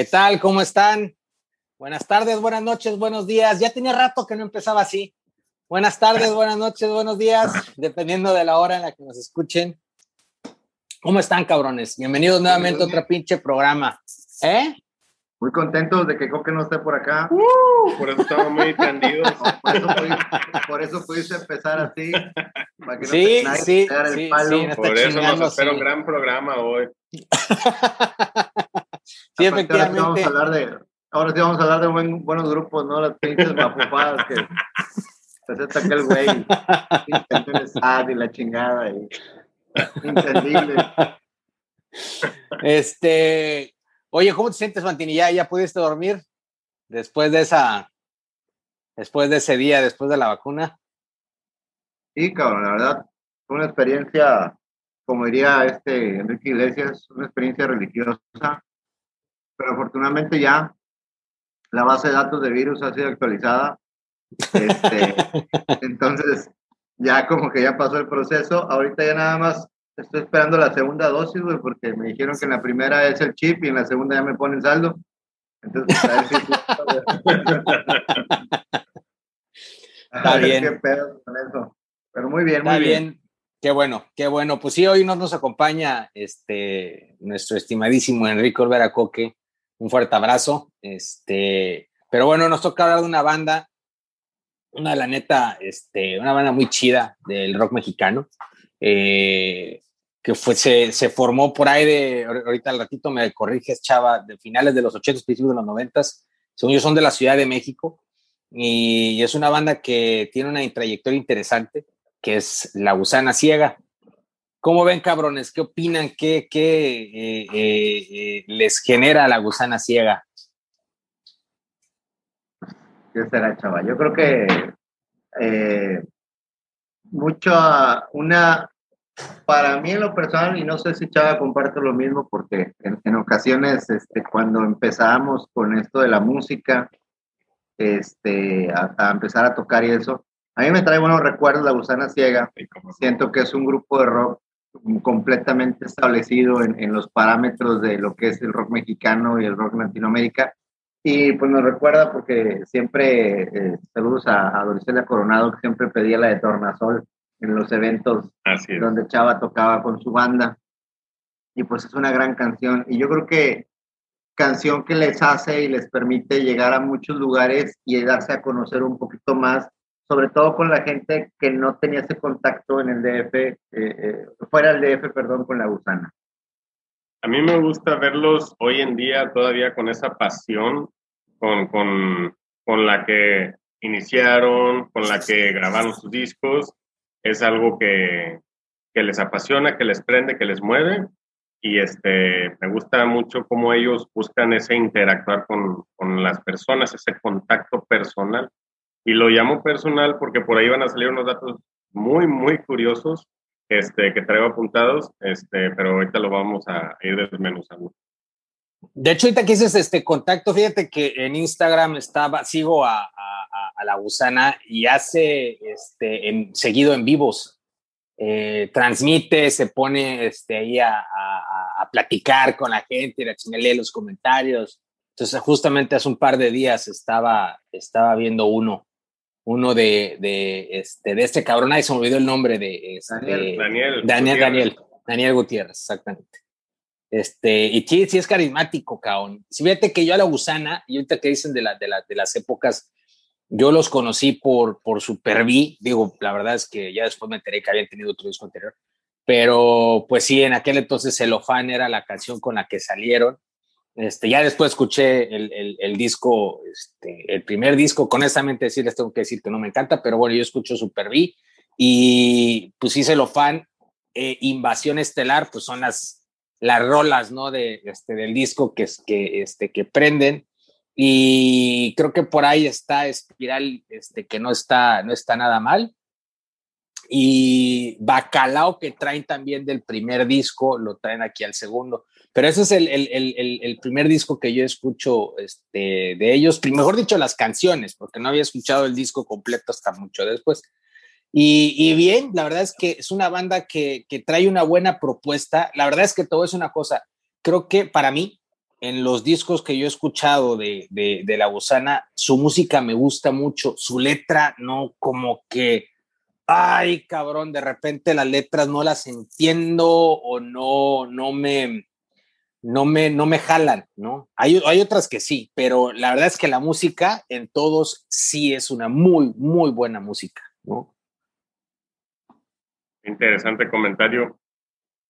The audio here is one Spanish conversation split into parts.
¿Qué tal? ¿Cómo están? Buenas tardes, buenas noches, buenos días. Ya tenía rato que no empezaba así. Buenas tardes, buenas noches, buenos días, dependiendo de la hora en la que nos escuchen. ¿Cómo están, cabrones? Bienvenidos nuevamente a otro pinche programa. ¿Eh? Muy contentos de que Coque no esté por acá. Uh, por eso estamos muy tendidos. por, eso pudiste, por, eso pudiste, empezar así. Para que no sí, te, sí, el sí, palo. sí, no Por eso nos espera un gran programa hoy. sí, efectivamente. Ahora sí vamos a hablar de, ahora sí vamos a hablar de buen, buenos grupos, ¿no? Las pinches mapupadas que presenta aquel güey. y la chingada. Y, entendible. Este, Oye, ¿cómo te sientes, Mantini? ¿Ya, ¿Ya pudiste dormir después de esa, después de ese día, después de la vacuna? Sí, cabrón, la verdad, fue una experiencia, como diría este Enrique Iglesias, una experiencia religiosa, pero afortunadamente ya la base de datos de virus ha sido actualizada. Este, entonces, ya como que ya pasó el proceso, ahorita ya nada más Estoy esperando la segunda dosis, güey, porque me dijeron que en la primera es el chip y en la segunda ya me ponen saldo. Entonces, a ver si... Está bien. Qué pedo con eso. Pero muy bien, muy bien. bien. Qué bueno, qué bueno. Pues sí, hoy nos, nos acompaña este, nuestro estimadísimo Enrique Olvera Coque. Un fuerte abrazo. Este, pero bueno, nos toca hablar de una banda, una la neta, este, una banda muy chida del rock mexicano. Eh, que fue, se, se, formó por ahí de, ahorita al ratito me corriges, Chava, de finales de los 80, principios de los 90, según yo son de la Ciudad de México, y es una banda que tiene una trayectoria interesante, que es La Gusana Ciega. ¿Cómo ven, cabrones? ¿Qué opinan? ¿Qué, qué eh, eh, eh, les genera La Gusana Ciega? ¿Qué será, Chava? Yo creo que mucho una para mí en lo personal, y no sé si Chava comparte lo mismo, porque en, ocasiones este, cuando empezamos con esto de la música, este, a, empezar a tocar y eso, a mí me trae buenos recuerdos La Gusana Ciega. Siento que es un grupo de rock completamente establecido en, en, los parámetros de lo que es el rock mexicano y el rock Latinoamérica. Y pues nos recuerda porque siempre, eh, saludos a, a Doricelia Coronado, que siempre pedía la de Tornasol en los eventos donde Chava tocaba con su banda. Y pues es una gran canción. Y yo creo que canción que les hace y les permite llegar a muchos lugares y darse a conocer un poquito más, sobre todo con la gente que no tenía ese contacto en el DF, eh, eh, fuera del DF, perdón, con la gusana. A mí me gusta verlos hoy en día todavía con esa pasión, con, con, con la que iniciaron, con la que grabaron sus discos es algo que, que, les apasiona, que les prende, que les mueve. Y este, me gusta mucho cómo ellos buscan ese interactuar con, con las personas, ese contacto personal. Y lo llamo personal porque por ahí van a salir unos datos muy, muy curiosos este, que traigo apuntados, este, pero ahorita lo vamos a ir desmenuzando. De hecho, ahorita que dices este contacto, fíjate que en Instagram estaba, sigo a, a, la gusana y hace este, en, seguido en vivos. Eh, transmite, se pone este, ahí a, a, platicar con la gente, a lee los comentarios. Entonces, justamente hace un par de días estaba, estaba viendo uno, uno de, de, este, de este cabrón, ahí se me olvidó el nombre de este, Daniel, Daniel, Daniel, Daniel, Daniel Gutiérrez, exactamente. Este, y sí, sí es carismático, cabrón. Si fíjate que yo a la gusana, y ahorita que dicen de, la, de, la, de las épocas, yo los conocí por, por Super V. Digo, la verdad es que ya después me enteré que habían tenido otro disco anterior. Pero pues sí, en aquel entonces Celofán era la canción con la que salieron. Este, ya después escuché el, el, disco, este, el primer disco, con honestamente decirles, tengo que decir que no me encanta, pero bueno, yo escucho Super V y pues sí, Celofán, eh, Invasión Estelar, pues son las, las rolas, ¿no? De, este, del disco que, que, este, que prenden. Y creo que por ahí está Espiral, este, que no está, no está nada mal. Y Bacalao, que traen también del primer disco, lo traen aquí al segundo. Pero ese es el, el, el, primer disco que yo escucho este, de ellos, mejor dicho, las canciones, porque no había escuchado el disco completo hasta mucho después. Y, bien, la verdad es que es una banda que, trae una buena propuesta. La verdad es que todo es una cosa. Creo que para mí, en los discos que yo he escuchado de, de, La Gusana, su música me gusta mucho, su letra no como que, ay cabrón, de repente las letras no las entiendo o no, no me, no me, no me jalan, ¿no? Hay, hay otras que sí, pero la verdad es que la música en todos sí es una muy, muy buena música, ¿no? Interesante comentario.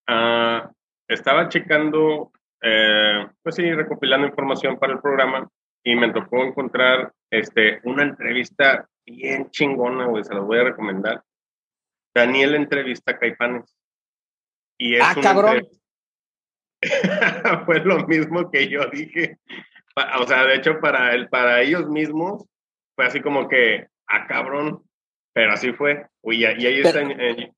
Ah, estaba checando eh, pues sí, recopilando información para el programa y me tocó encontrar este, una entrevista bien chingona, güey, se las voy a recomendar. Daniel entrevista a Caipanes. Y es ah, cabrón. Fue lo mismo que yo dije. O sea, de hecho, para, el, para ellos mismos fue así como que, ah, cabrón, pero así fue. y ahí está en,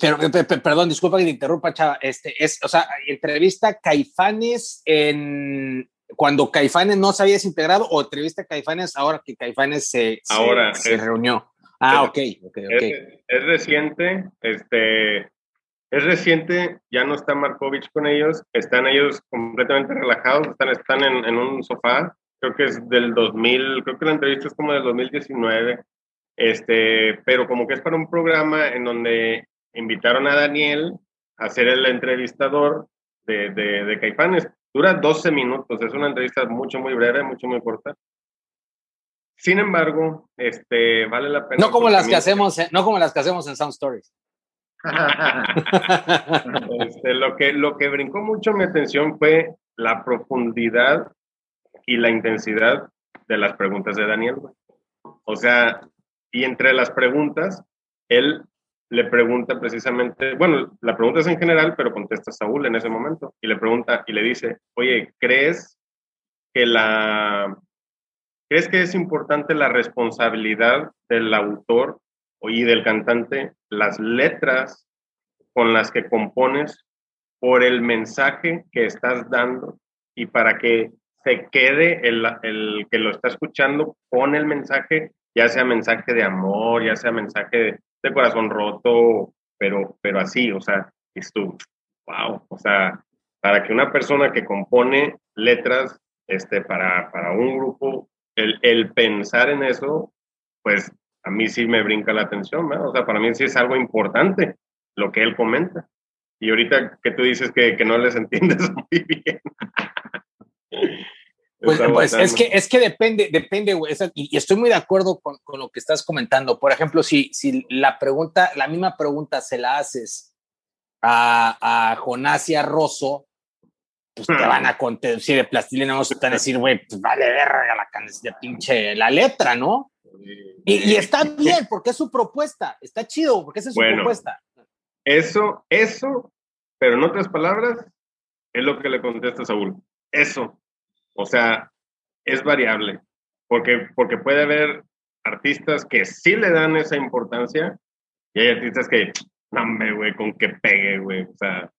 pero, perdón, disculpa que te interrumpa, Chava. Este, es, o sea, entrevista Caifanes en cuando Caifanes no se había desintegrado o entrevista Caifanes ahora que Caifanes se, ahora se, reunió. Ah, ok, ok, ok. Es, reciente, este, es reciente, ya no está Markovich con ellos, están ellos completamente relajados, están, están en, en un sofá, creo que es del 2000, creo que la entrevista es como del 2019, este, pero como que es para un programa en donde invitaron a Daniel a ser el entrevistador de, de, Caifanes. Dura 12 minutos, es una entrevista mucho, muy breve, mucho, muy corta. Sin embargo, este, vale la pena. No como las que hacemos, no como las que hacemos en Sound Stories. Este, lo, que, lo que brincó mucho mi atención fue la profundidad y la intensidad de las preguntas de Daniel. O sea, y entre las preguntas, él le pregunta precisamente, bueno, la pregunta es en general, pero contesta Saúl en ese momento y le pregunta y le dice, oye, ¿crees que la, crees que es importante la responsabilidad del autor y del cantante, las letras con las que compones por el mensaje que estás dando y para que se quede el, el que lo está escuchando con el mensaje ya sea mensaje de amor, ya sea mensaje de, corazón roto, pero, pero así, o sea, es tú, wow, o sea, para que una persona que compone letras este, para, para un grupo, el, el pensar en eso, pues a mí sí me brinca la atención, ¿no? o sea, para mí sí es algo importante lo que él comenta. Y ahorita que tú dices que, que no les entiendes muy bien. Pues, pues es que es que depende, depende, y, estoy muy de acuerdo con, con, lo que estás comentando. Por ejemplo, si, si la pregunta, la misma pregunta se la haces a, a Jonás y a Rosso, pues te van a contar, si de plastilina vamos a decir, güey, pues vale verga la de pinche la letra, ¿no? Y, y, está bien, porque es su propuesta, está chido, porque esa es su propuesta. Eso, eso, pero en otras palabras, es lo que le contesta Saúl. Eso, o sea, es variable, porque, porque puede haber artistas que sí le dan esa importancia y hay artistas que, no me, güey, con que pegue, güey, o sea.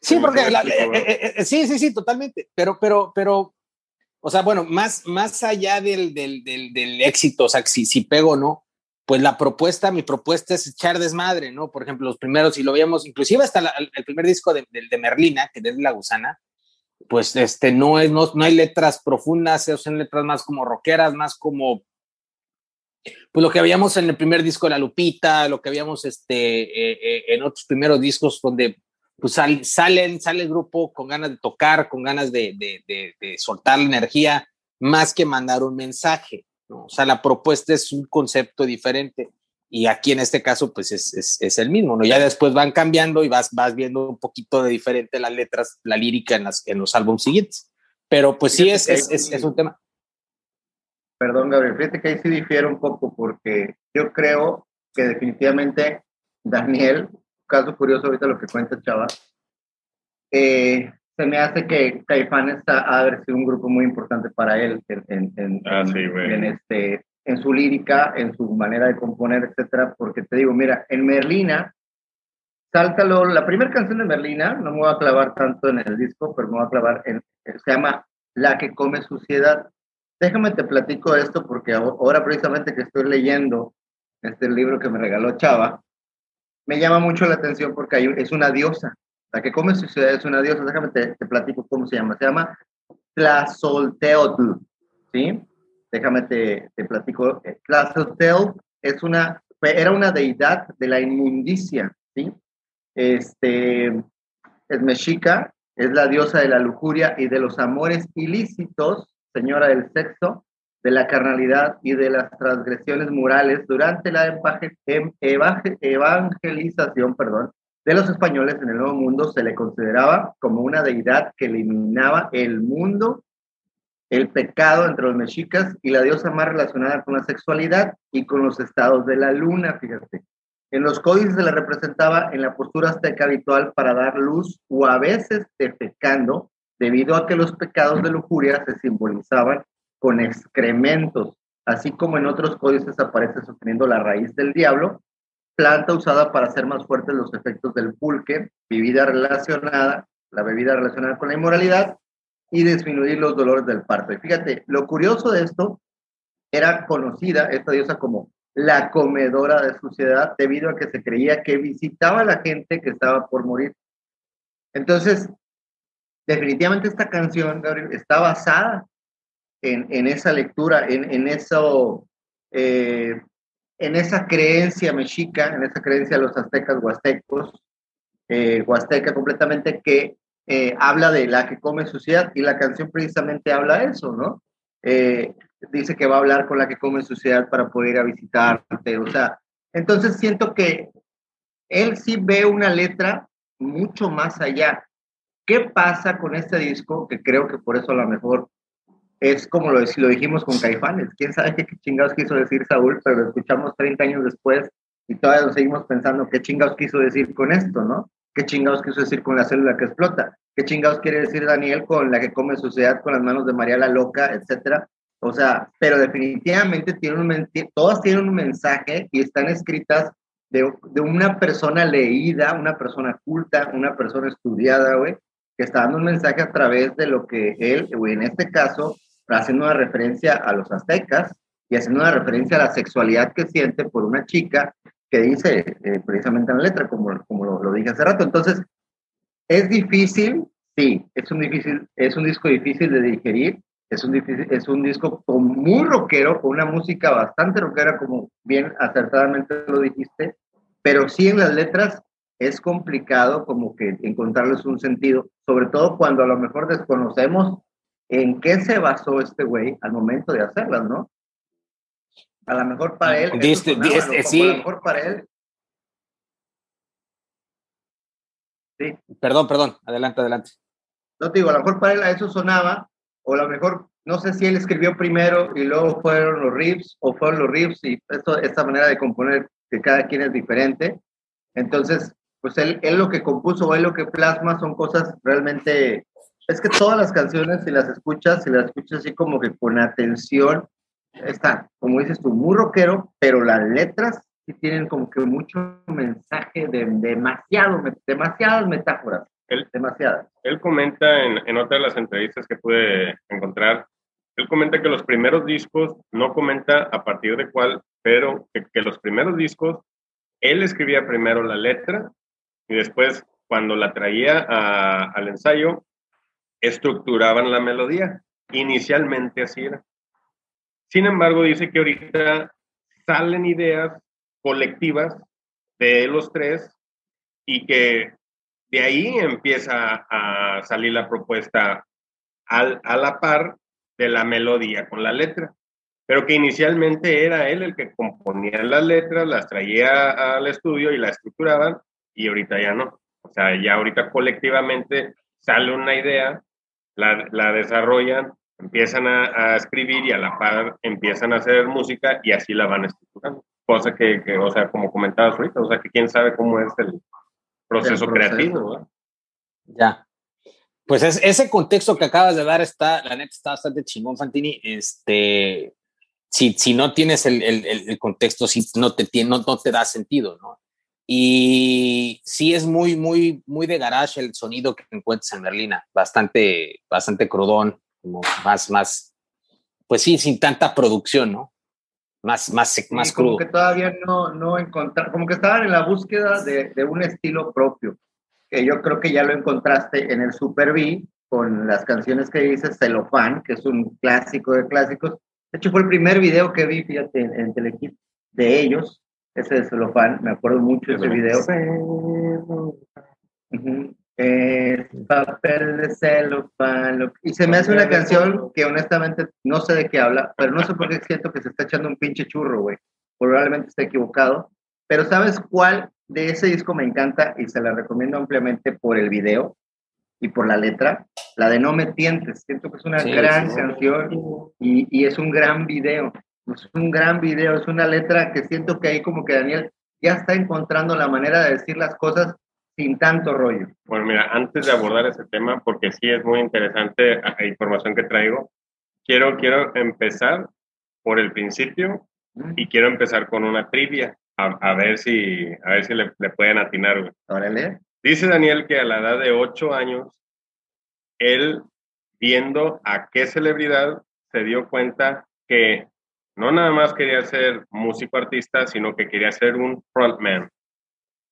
Sí, porque, eh, eh, eh, sí, sí, sí, totalmente, pero, pero, pero, o sea, bueno, más, más allá del, del, del, éxito, o sea, si, si pego o no, pues la propuesta, mi propuesta es echar desmadre, ¿no? Por ejemplo, los primeros, si lo veíamos, inclusive hasta el primer disco de, de, Merlina, que es La Gusana, pues este, no, es, no, no hay letras profundas, son letras más como rockeras, más como pues lo que habíamos en el primer disco de La Lupita, lo que habíamos este, eh, eh, en otros primeros discos donde pues salen, sale el grupo con ganas de tocar, con ganas de, de, de, soltar la energía, más que mandar un mensaje. ¿no? O sea, la propuesta es un concepto diferente y aquí en este caso pues es, es, el mismo, ¿no? Ya después van cambiando y vas, vas viendo un poquito de diferente las letras, la lírica en, las, en los álbumes siguientes. Pero pues sí es, es, es, un tema. Perdón, Gabriel, fíjate que ahí sí difiere un poco porque yo creo que definitivamente Daniel, caso curioso ahorita lo que cuenta Chava, eh, se me hace que Caifanes ha, ha haber sido un grupo muy importante para él en, en, en, ah, sí, en este, en su lírica, en su manera de componer, etcétera, porque te digo, mira, en Merlina, sáltalo, la primera canción de Merlina, no me voy a clavar tanto en el disco, pero me voy a clavar en, se llama La que come suciedad. Déjame te platico esto porque ahora precisamente que estoy leyendo este libro que me regaló Chava, me llama mucho la atención porque hay, es una diosa, La que come su ciudad es una diosa. Déjame te, platico cómo se llama. Se llama Tlazolteotl, ¿sí? Déjame te, te platico. Tlazolteotl es una, era una deidad de la inmundicia, ¿sí? Este, es mexica, es la diosa de la lujuria y de los amores ilícitos, señora del sexo, de la carnalidad y de las transgresiones morales durante la em, evangelización perdón, de los españoles en el Nuevo Mundo se le consideraba como una deidad que eliminaba el mundo, el pecado entre los mexicas y la diosa más relacionada con la sexualidad y con los estados de la luna, fíjate. En los códices se le representaba en la postura azteca habitual para dar luz o a veces defecando, debido a que los pecados de lujuria se simbolizaban con excrementos, así como en otros códices aparece sosteniendo la raíz del diablo, planta usada para hacer más fuertes los efectos del pulque, bebida relacionada, la bebida relacionada con la inmoralidad y disminuir los dolores del parto. Y fíjate, lo curioso de esto era conocida esta diosa como la comedora de suciedad debido a que se creía que visitaba a la gente que estaba por morir. Entonces, definitivamente esta canción, Gabriel, está basada en, esa lectura, en, eso, eh, en esa creencia mexica, en esa creencia de los aztecas huastecos, eh, huasteca completamente, que eh, habla de la que come suciedad y la canción precisamente habla eso, ¿no? dice que va a hablar con la que come suciedad para poder ir a visitarte, o sea, entonces siento que él sí ve una letra mucho más allá. ¿Qué pasa con este disco? Que creo que por eso a lo mejor es como lo, lo dijimos con Caifanes. ¿Quién sabe qué chingados quiso decir Saúl? Pero lo escuchamos 30 años después y todavía seguimos pensando qué chingados quiso decir con esto, ¿no? ¿Qué chingados quiso decir con la célula que explota? ¿Qué chingados quiere decir Daniel con la que come suciedad con las manos de María la Loca, etcétera? O sea, pero definitivamente tienen un, todas tienen un mensaje y están escritas de, de una persona leída, una persona culta, una persona estudiada, güey, que está dando un mensaje a través de lo que él, güey, en este caso, haciendo una referencia a los aztecas y haciendo una referencia a la sexualidad que siente por una chica que dice eh, precisamente en la letra, como, como lo, dije hace rato. Entonces, ¿es difícil? Sí, es un, difícil, es un disco difícil de digerir, es un, difícil, es un disco muy rockero, con una música bastante rockera, como bien acertadamente lo dijiste, pero sí en las letras es complicado como que encontrarles un sentido, sobre todo cuando a lo mejor desconocemos en qué se basó este güey al momento de hacerlas, ¿no? A lo mejor para él. Diste, sí. A lo mejor para él. Sí. Perdón, perdón, adelante, adelante. No te digo, a lo mejor para él a eso sonaba, o a lo mejor, no sé si él escribió primero y luego fueron los riffs, o fueron los riffs y esto, esta manera de componer que cada quien es diferente. Entonces, pues él, él lo que compuso o él lo que plasma son cosas realmente es que todas las canciones, si las escuchas, si las escuchas así como que con atención, está, como dices tú, muy rockero, pero las letras sí tienen como que mucho mensaje de demasiado, demasiadas metáforas. Él, demasiadas. Él comenta en, en otra de las entrevistas que pude encontrar, él comenta que los primeros discos, no comenta a partir de cuál, pero que, que los primeros discos, él escribía primero la letra y después, cuando la traía a, al ensayo, estructuraban la melodía. Inicialmente así era. Sin embargo, dice que ahorita salen ideas colectivas de los tres y que de ahí empieza a salir la propuesta al, a la par de la melodía con la letra, pero que inicialmente era él el que componía las letras, las traía al estudio y la estructuraban y ahorita ya no. O sea, ya ahorita colectivamente sale una idea la, desarrollan, empiezan a, escribir y a la par empiezan a hacer música y así la van estructurando. Cosa que, o sea, como comentabas ahorita, o sea, que quién sabe cómo es el proceso, creativo. Ya. Pues es, ese contexto que acabas de dar está, la neta está bastante chingón, Fantini. Este, si, si no tienes el, el, el contexto, si no te, no, no te da sentido, ¿no? Y sí es muy, muy, muy de garage el sonido que encuentras en Berlina, bastante, bastante crudón, como más, más, pues sí, sin tanta producción, ¿no? Más, más, más crudo. Como que todavía no, no encontrar, como que estaban en la búsqueda de, de un estilo propio. que yo creo que ya lo encontraste en el Super B, con las canciones que dice Celofán, que es un clásico de clásicos. De hecho, fue el primer video que vi, fíjate, en, en Telekit de ellos, ese de Celofán, me acuerdo mucho de ese video. Uh papel de celofán. Y se me hace una canción que honestamente no sé de qué habla, pero no sé por qué siento que se está echando un pinche churro, güey. Probablemente esté equivocado. Pero ¿sabes cuál de ese disco me encanta y se la recomiendo ampliamente por el video y por la letra? La de No me tientes. Siento que es una gran canción y, y, es un gran video. Es un gran video, es una letra que siento que ahí como que Daniel ya está encontrando la manera de decir las cosas sin tanto rollo. Bueno, mira, antes de abordar ese tema, porque sí es muy interesante la información que traigo, quiero, quiero empezar por el principio y quiero empezar con una trivia, a, ver si, a ver si le, pueden atinar. Órale. Dice Daniel que a la edad de ocho años, él viendo a qué celebridad se dio cuenta que no nada más quería ser músico artista, sino que quería ser un frontman.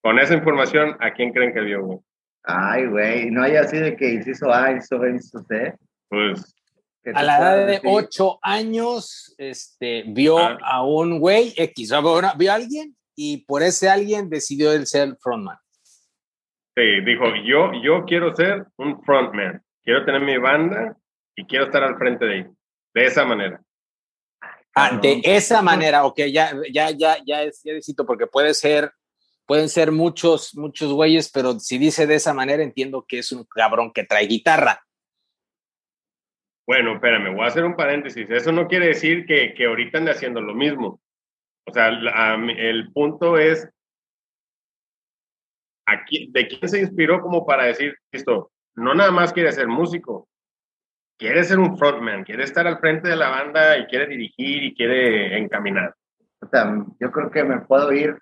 Con esa información, ¿a quién creen que vio, güey? Ay, güey, no hay así de que inciso A, inciso B, inciso C. Pues. A la edad de ocho años, este, vio ah. a un güey X, vio a alguien y por ese alguien decidió él ser frontman. Sí, dijo, yo, yo quiero ser un frontman, quiero tener mi banda y quiero estar al frente de él, de esa manera. Ah, de esa manera, ok, ya, ya, ya, ya, es, ya necesito, porque puede ser pueden ser muchos, muchos güeyes, pero si dice de esa manera, entiendo que es un cabrón que trae guitarra. Bueno, espérame, voy a hacer un paréntesis. Eso no quiere decir que, que ahorita ande haciendo lo mismo. O sea, el punto es, aquí, ¿de quién se inspiró como para decir esto? No nada más quiere ser músico, quiere ser un frontman, quiere estar al frente de la banda y quiere dirigir y quiere encaminar. O sea, yo creo que me puedo ir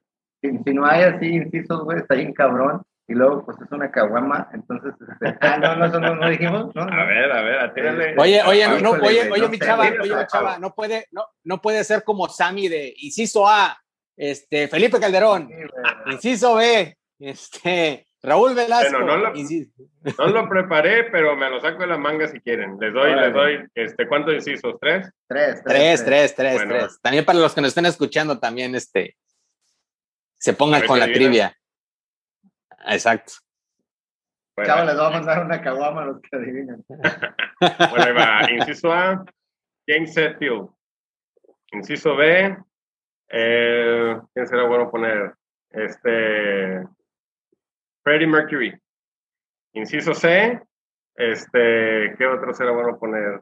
si, no hay así incisos, güey, está bien cabrón. Y luego, pues es una caguama, entonces, este, ah, no, no, eso no, no dijimos, ¿no? A ver, a ver, atírale. Oye, oye, no, oye, oye, mi chava, oye, mi chava, no puede, no, no puede ser como Sammy de inciso A, este, Felipe Calderón, inciso B, este, Raúl Velasco. Bueno, no lo, no lo, preparé, pero me lo saco de la manga si quieren. Les doy, les doy, este, ¿cuántos incisos? ¿Tres? Tres, tres, tres, tres, tres. También para los que nos estén escuchando, también, este, se pongan con la trivia. Exacto. Bueno. les vamos a dar una caguama a los que adivinan. bueno, ahí va. Inciso A, James Hetfield. Inciso B, eh, ¿quién será bueno poner? Este, Freddie Mercury. Inciso C, este, ¿qué otro será bueno poner?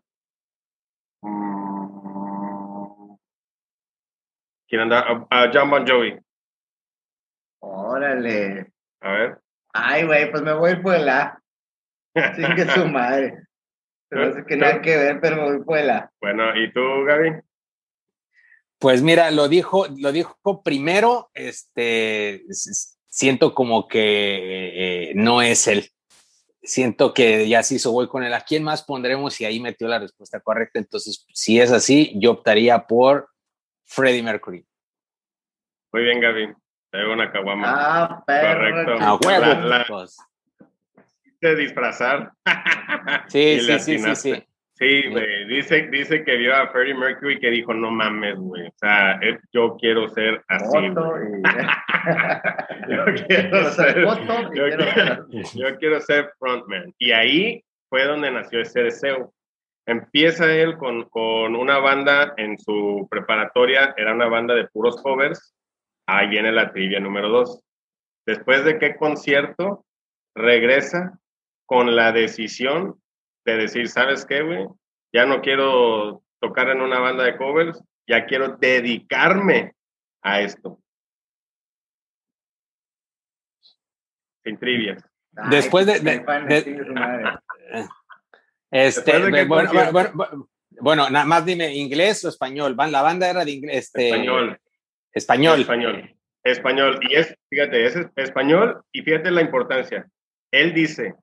Mm, ¿Quién anda? Uh, John Bon Jovi. Órale. A ver. Ay, güey, pues me voy por la. Sin que su madre. No sé que nada que ver, pero me voy por la. Bueno, ¿y tú, Gaby? Pues mira, lo dijo, lo dijo primero, este, siento como que eh, no es él. Siento que ya se hizo voy con él. ¿A quién más pondremos? Y ahí metió la respuesta correcta. Entonces, si es así, yo optaría por Freddie Mercury. Muy bien, Gaby. Traigo una caguama. Ah, Correcto. Ah, huevo. Pues. De disfrazar. Sí, sí, sí, sí, sí. Sí, güey. Dice, dice que vio a Freddie Mercury que dijo, no mames, güey. O sea, yo quiero ser así. yo quiero ser, yo, quiero, yo quiero ser frontman. Y ahí fue donde nació ese deseo. Empieza él con, con una banda en su preparatoria, era una banda de puros covers, Ahí viene la trivia número dos. Después de qué concierto regresa con la decisión de decir, ¿sabes qué, güey? Ya no quiero tocar en una banda de covers, ya quiero dedicarme a esto. Sin trivias. Después de, este, bueno, nada más dime inglés o español. La banda era de inglés. Este, español. Español. Español. Español. Y es, fíjate, es español y fíjate la importancia. Él dice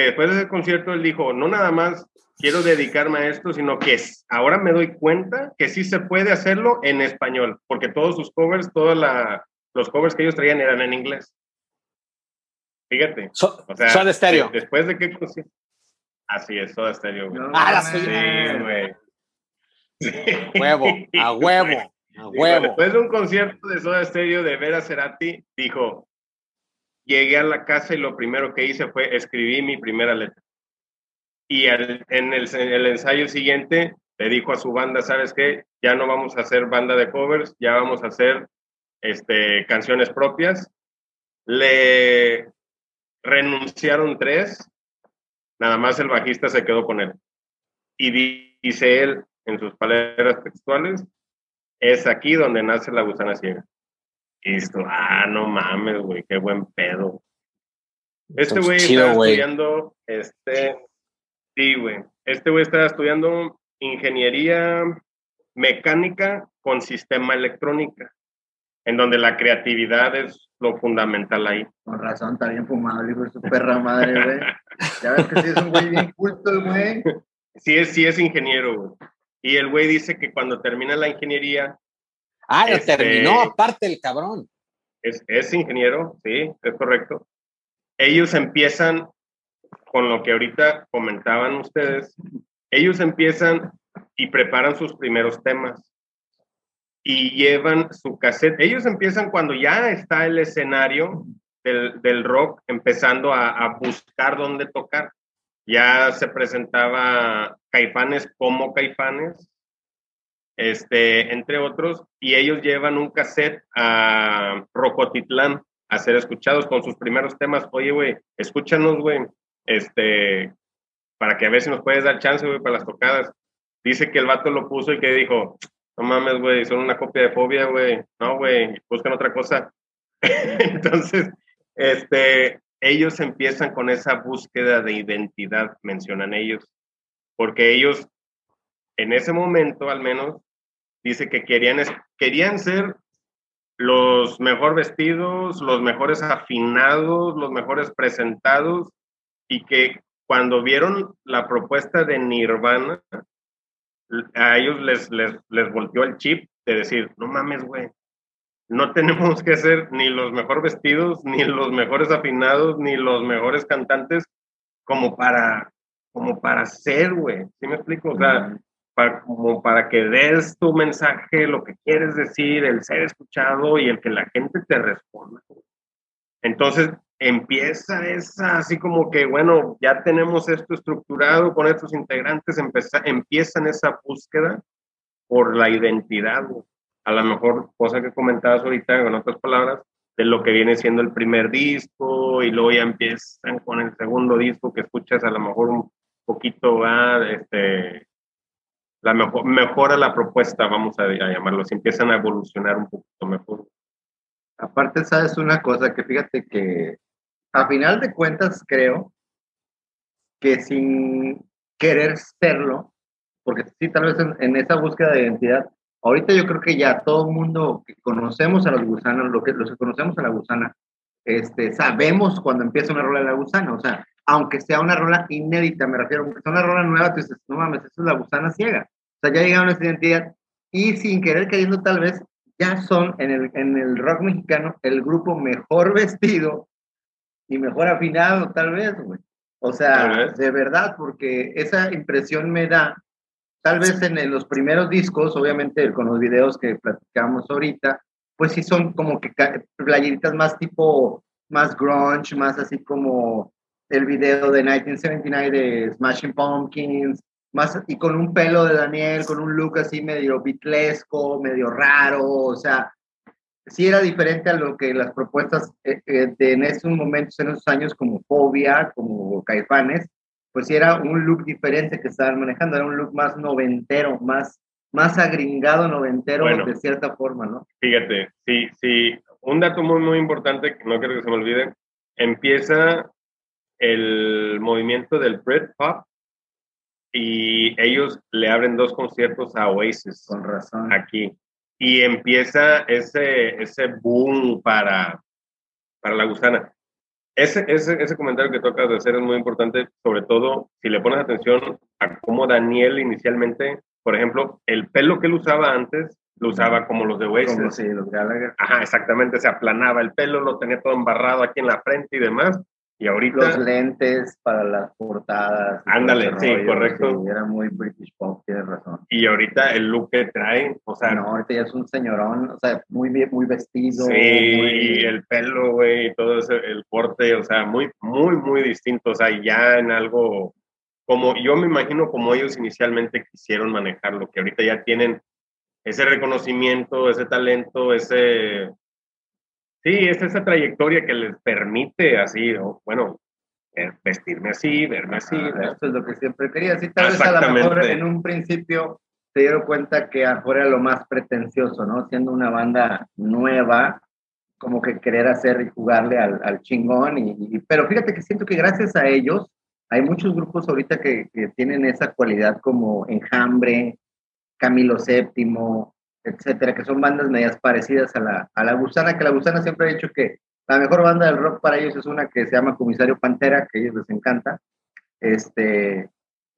que después de ese concierto, él dijo, no nada más quiero dedicarme a esto, sino que ahora me doy cuenta que sí se puede hacerlo en español, porque todos sus covers, todos los covers que ellos traían eran en inglés. Fíjate. So, o sea, Soda Stereo. después de qué Así es, Soda Stereo, güey. ah, la Sí, güey. A huevo, a huevo, a huevo. Después de un concierto de Soda Stereo de Vera Cerati, dijo, llegué a la casa y lo primero que hice fue escribir mi primera letra. Y en, el, el, ensayo siguiente le dijo a su banda, ¿sabes qué? Ya no vamos a hacer banda de covers, ya vamos a hacer este, canciones propias. Le renunciaron tres, nada más el bajista se quedó con él. Y dice él en sus palabras textuales, es aquí donde nace la gusana ciega. Y esto, ah, no mames, güey, qué buen pedo. Este güey estaba estudiando, este, sí, güey, este güey estaba estudiando ingeniería mecánica con sistema electrónica, en donde la creatividad es lo fundamental ahí. Con razón, está bien fumado, hijo de su perra madre, güey. Ya ves que sí es un güey bien culto güey. Sí es, sí es ingeniero, güey. Y el güey dice que cuando termina la ingeniería. Ah, lo este, terminó aparte el cabrón. Es, es ingeniero, sí, es correcto. Ellos empiezan con lo que ahorita comentaban ustedes. Ellos empiezan y preparan sus primeros temas y llevan su cassette. Ellos empiezan cuando ya está el escenario del, del rock empezando a, a, buscar dónde tocar. Ya se presentaba Caifanes como Caifanes, este, entre otros, y ellos llevan un cassette a Rocotitlán a ser escuchados con sus primeros temas. Oye, güey, escúchanos, güey, este, para que a ver si nos puedes dar chance, güey, para las tocadas. Dice que el vato lo puso y que dijo, no mames, güey, son una copia de fobia, güey. No, güey, buscan otra cosa. Entonces, este, ellos empiezan con esa búsqueda de identidad, mencionan ellos, porque ellos, en ese momento al menos, dice que querían, querían ser los mejor vestidos, los mejores afinados, los mejores presentados, y que cuando vieron la propuesta de Nirvana, a ellos les, les, les volteó el chip de decir, no mames, güey, no tenemos que ser ni los mejor vestidos, ni los mejores afinados, ni los mejores cantantes como para, como para ser, güey. ¿Sí me explico? O sea, para, como para que des tu mensaje, lo que quieres decir, el ser escuchado y el que la gente te responda. Entonces, empieza esa, así como que, bueno, ya tenemos esto estructurado con estos integrantes, empiezan esa búsqueda por la identidad, a lo mejor cosa que comentabas ahorita, con otras palabras, de lo que viene siendo el primer disco y luego ya empiezan con el segundo disco que escuchas a lo mejor un poquito, ah, este, la mejor, mejora la propuesta, vamos a, a llamarlo, empiezan a evolucionar un poquito mejor. Aparte, sabes una cosa, que fíjate que a final de cuentas creo que sin querer serlo, porque sí, tal vez en, esa búsqueda de identidad, ahorita yo creo que ya todo el mundo que conocemos a los gusanos, lo que, los que conocemos a la gusana, este, sabemos cuando empieza una rola de la gusana, o sea, aunque sea una rola inédita, me refiero, aunque sea una rola nueva, tú dices, no mames, eso es la gusana ciega. O sea, ya llegaron a esa identidad y sin querer cayendo tal vez, ya son en el, en el rock mexicano el grupo mejor vestido, y mejor afinado, tal vez, güey. O sea, de verdad, porque esa impresión me da, tal vez en los primeros discos, obviamente con los videos que platicamos ahorita, pues sí son como que playeritas más tipo, más grunge, más así como el video de 1979 de Smashing Pumpkins, más y con un pelo de Daniel, con un look así medio bitlesco, medio raro, o sea, sí era diferente a lo que las propuestas eh, eh, de en esos momentos, en esos años, como Fobia, como Caifanes, pues sí era un look diferente que estaban manejando, era un look más noventero, más, más agringado noventero de cierta forma, ¿no? Fíjate, sí, sí, un dato muy, muy importante, que no quiero que se me olvide, empieza el movimiento del Britpop y ellos le abren dos conciertos a Oasis. Con razón. Aquí y empieza ese, ese boom para, para la gusana. Ese, ese, ese comentario que tocas de hacer es muy importante, sobre todo si le pones atención a cómo Daniel inicialmente, por ejemplo, el pelo que él usaba antes, lo usaba como los de Oasis. sí, los Gallagher. Ajá, exactamente, se aplanaba el pelo, lo tenía todo embarrado aquí en la frente y demás. Y ahorita. Los lentes para las portadas. Ándale, sí, correcto. era muy British Pop, tienes razón. Y ahorita el look que trae, o sea. No, ahorita ya es un señorón, o sea, muy bien, muy vestido. Sí, y el pelo, güey, todo ese, el corte, o sea, muy, muy, muy distinto. O sea, ya en algo como yo me imagino como ellos inicialmente quisieron manejarlo, que ahorita ya tienen ese reconocimiento, ese talento, ese Sí, es esa trayectoria que les permite así, bueno, eh, vestirme así, verme así. Ah, esto es lo que siempre quería. Sí, tal vez a lo mejor en un principio se dieron cuenta que era lo más pretencioso, ¿no? Siendo una banda nueva, como que querer hacer y jugarle al, al chingón. Y, pero fíjate que siento que gracias a ellos hay muchos grupos ahorita que, que tienen esa cualidad como Enjambre, Camilo VII, etcétera, que son bandas medias parecidas a la, a la Gusana, que la Gusana siempre ha dicho que la mejor banda del rock para ellos es una que se llama Comisario Pantera, que a ellos les encanta. Este,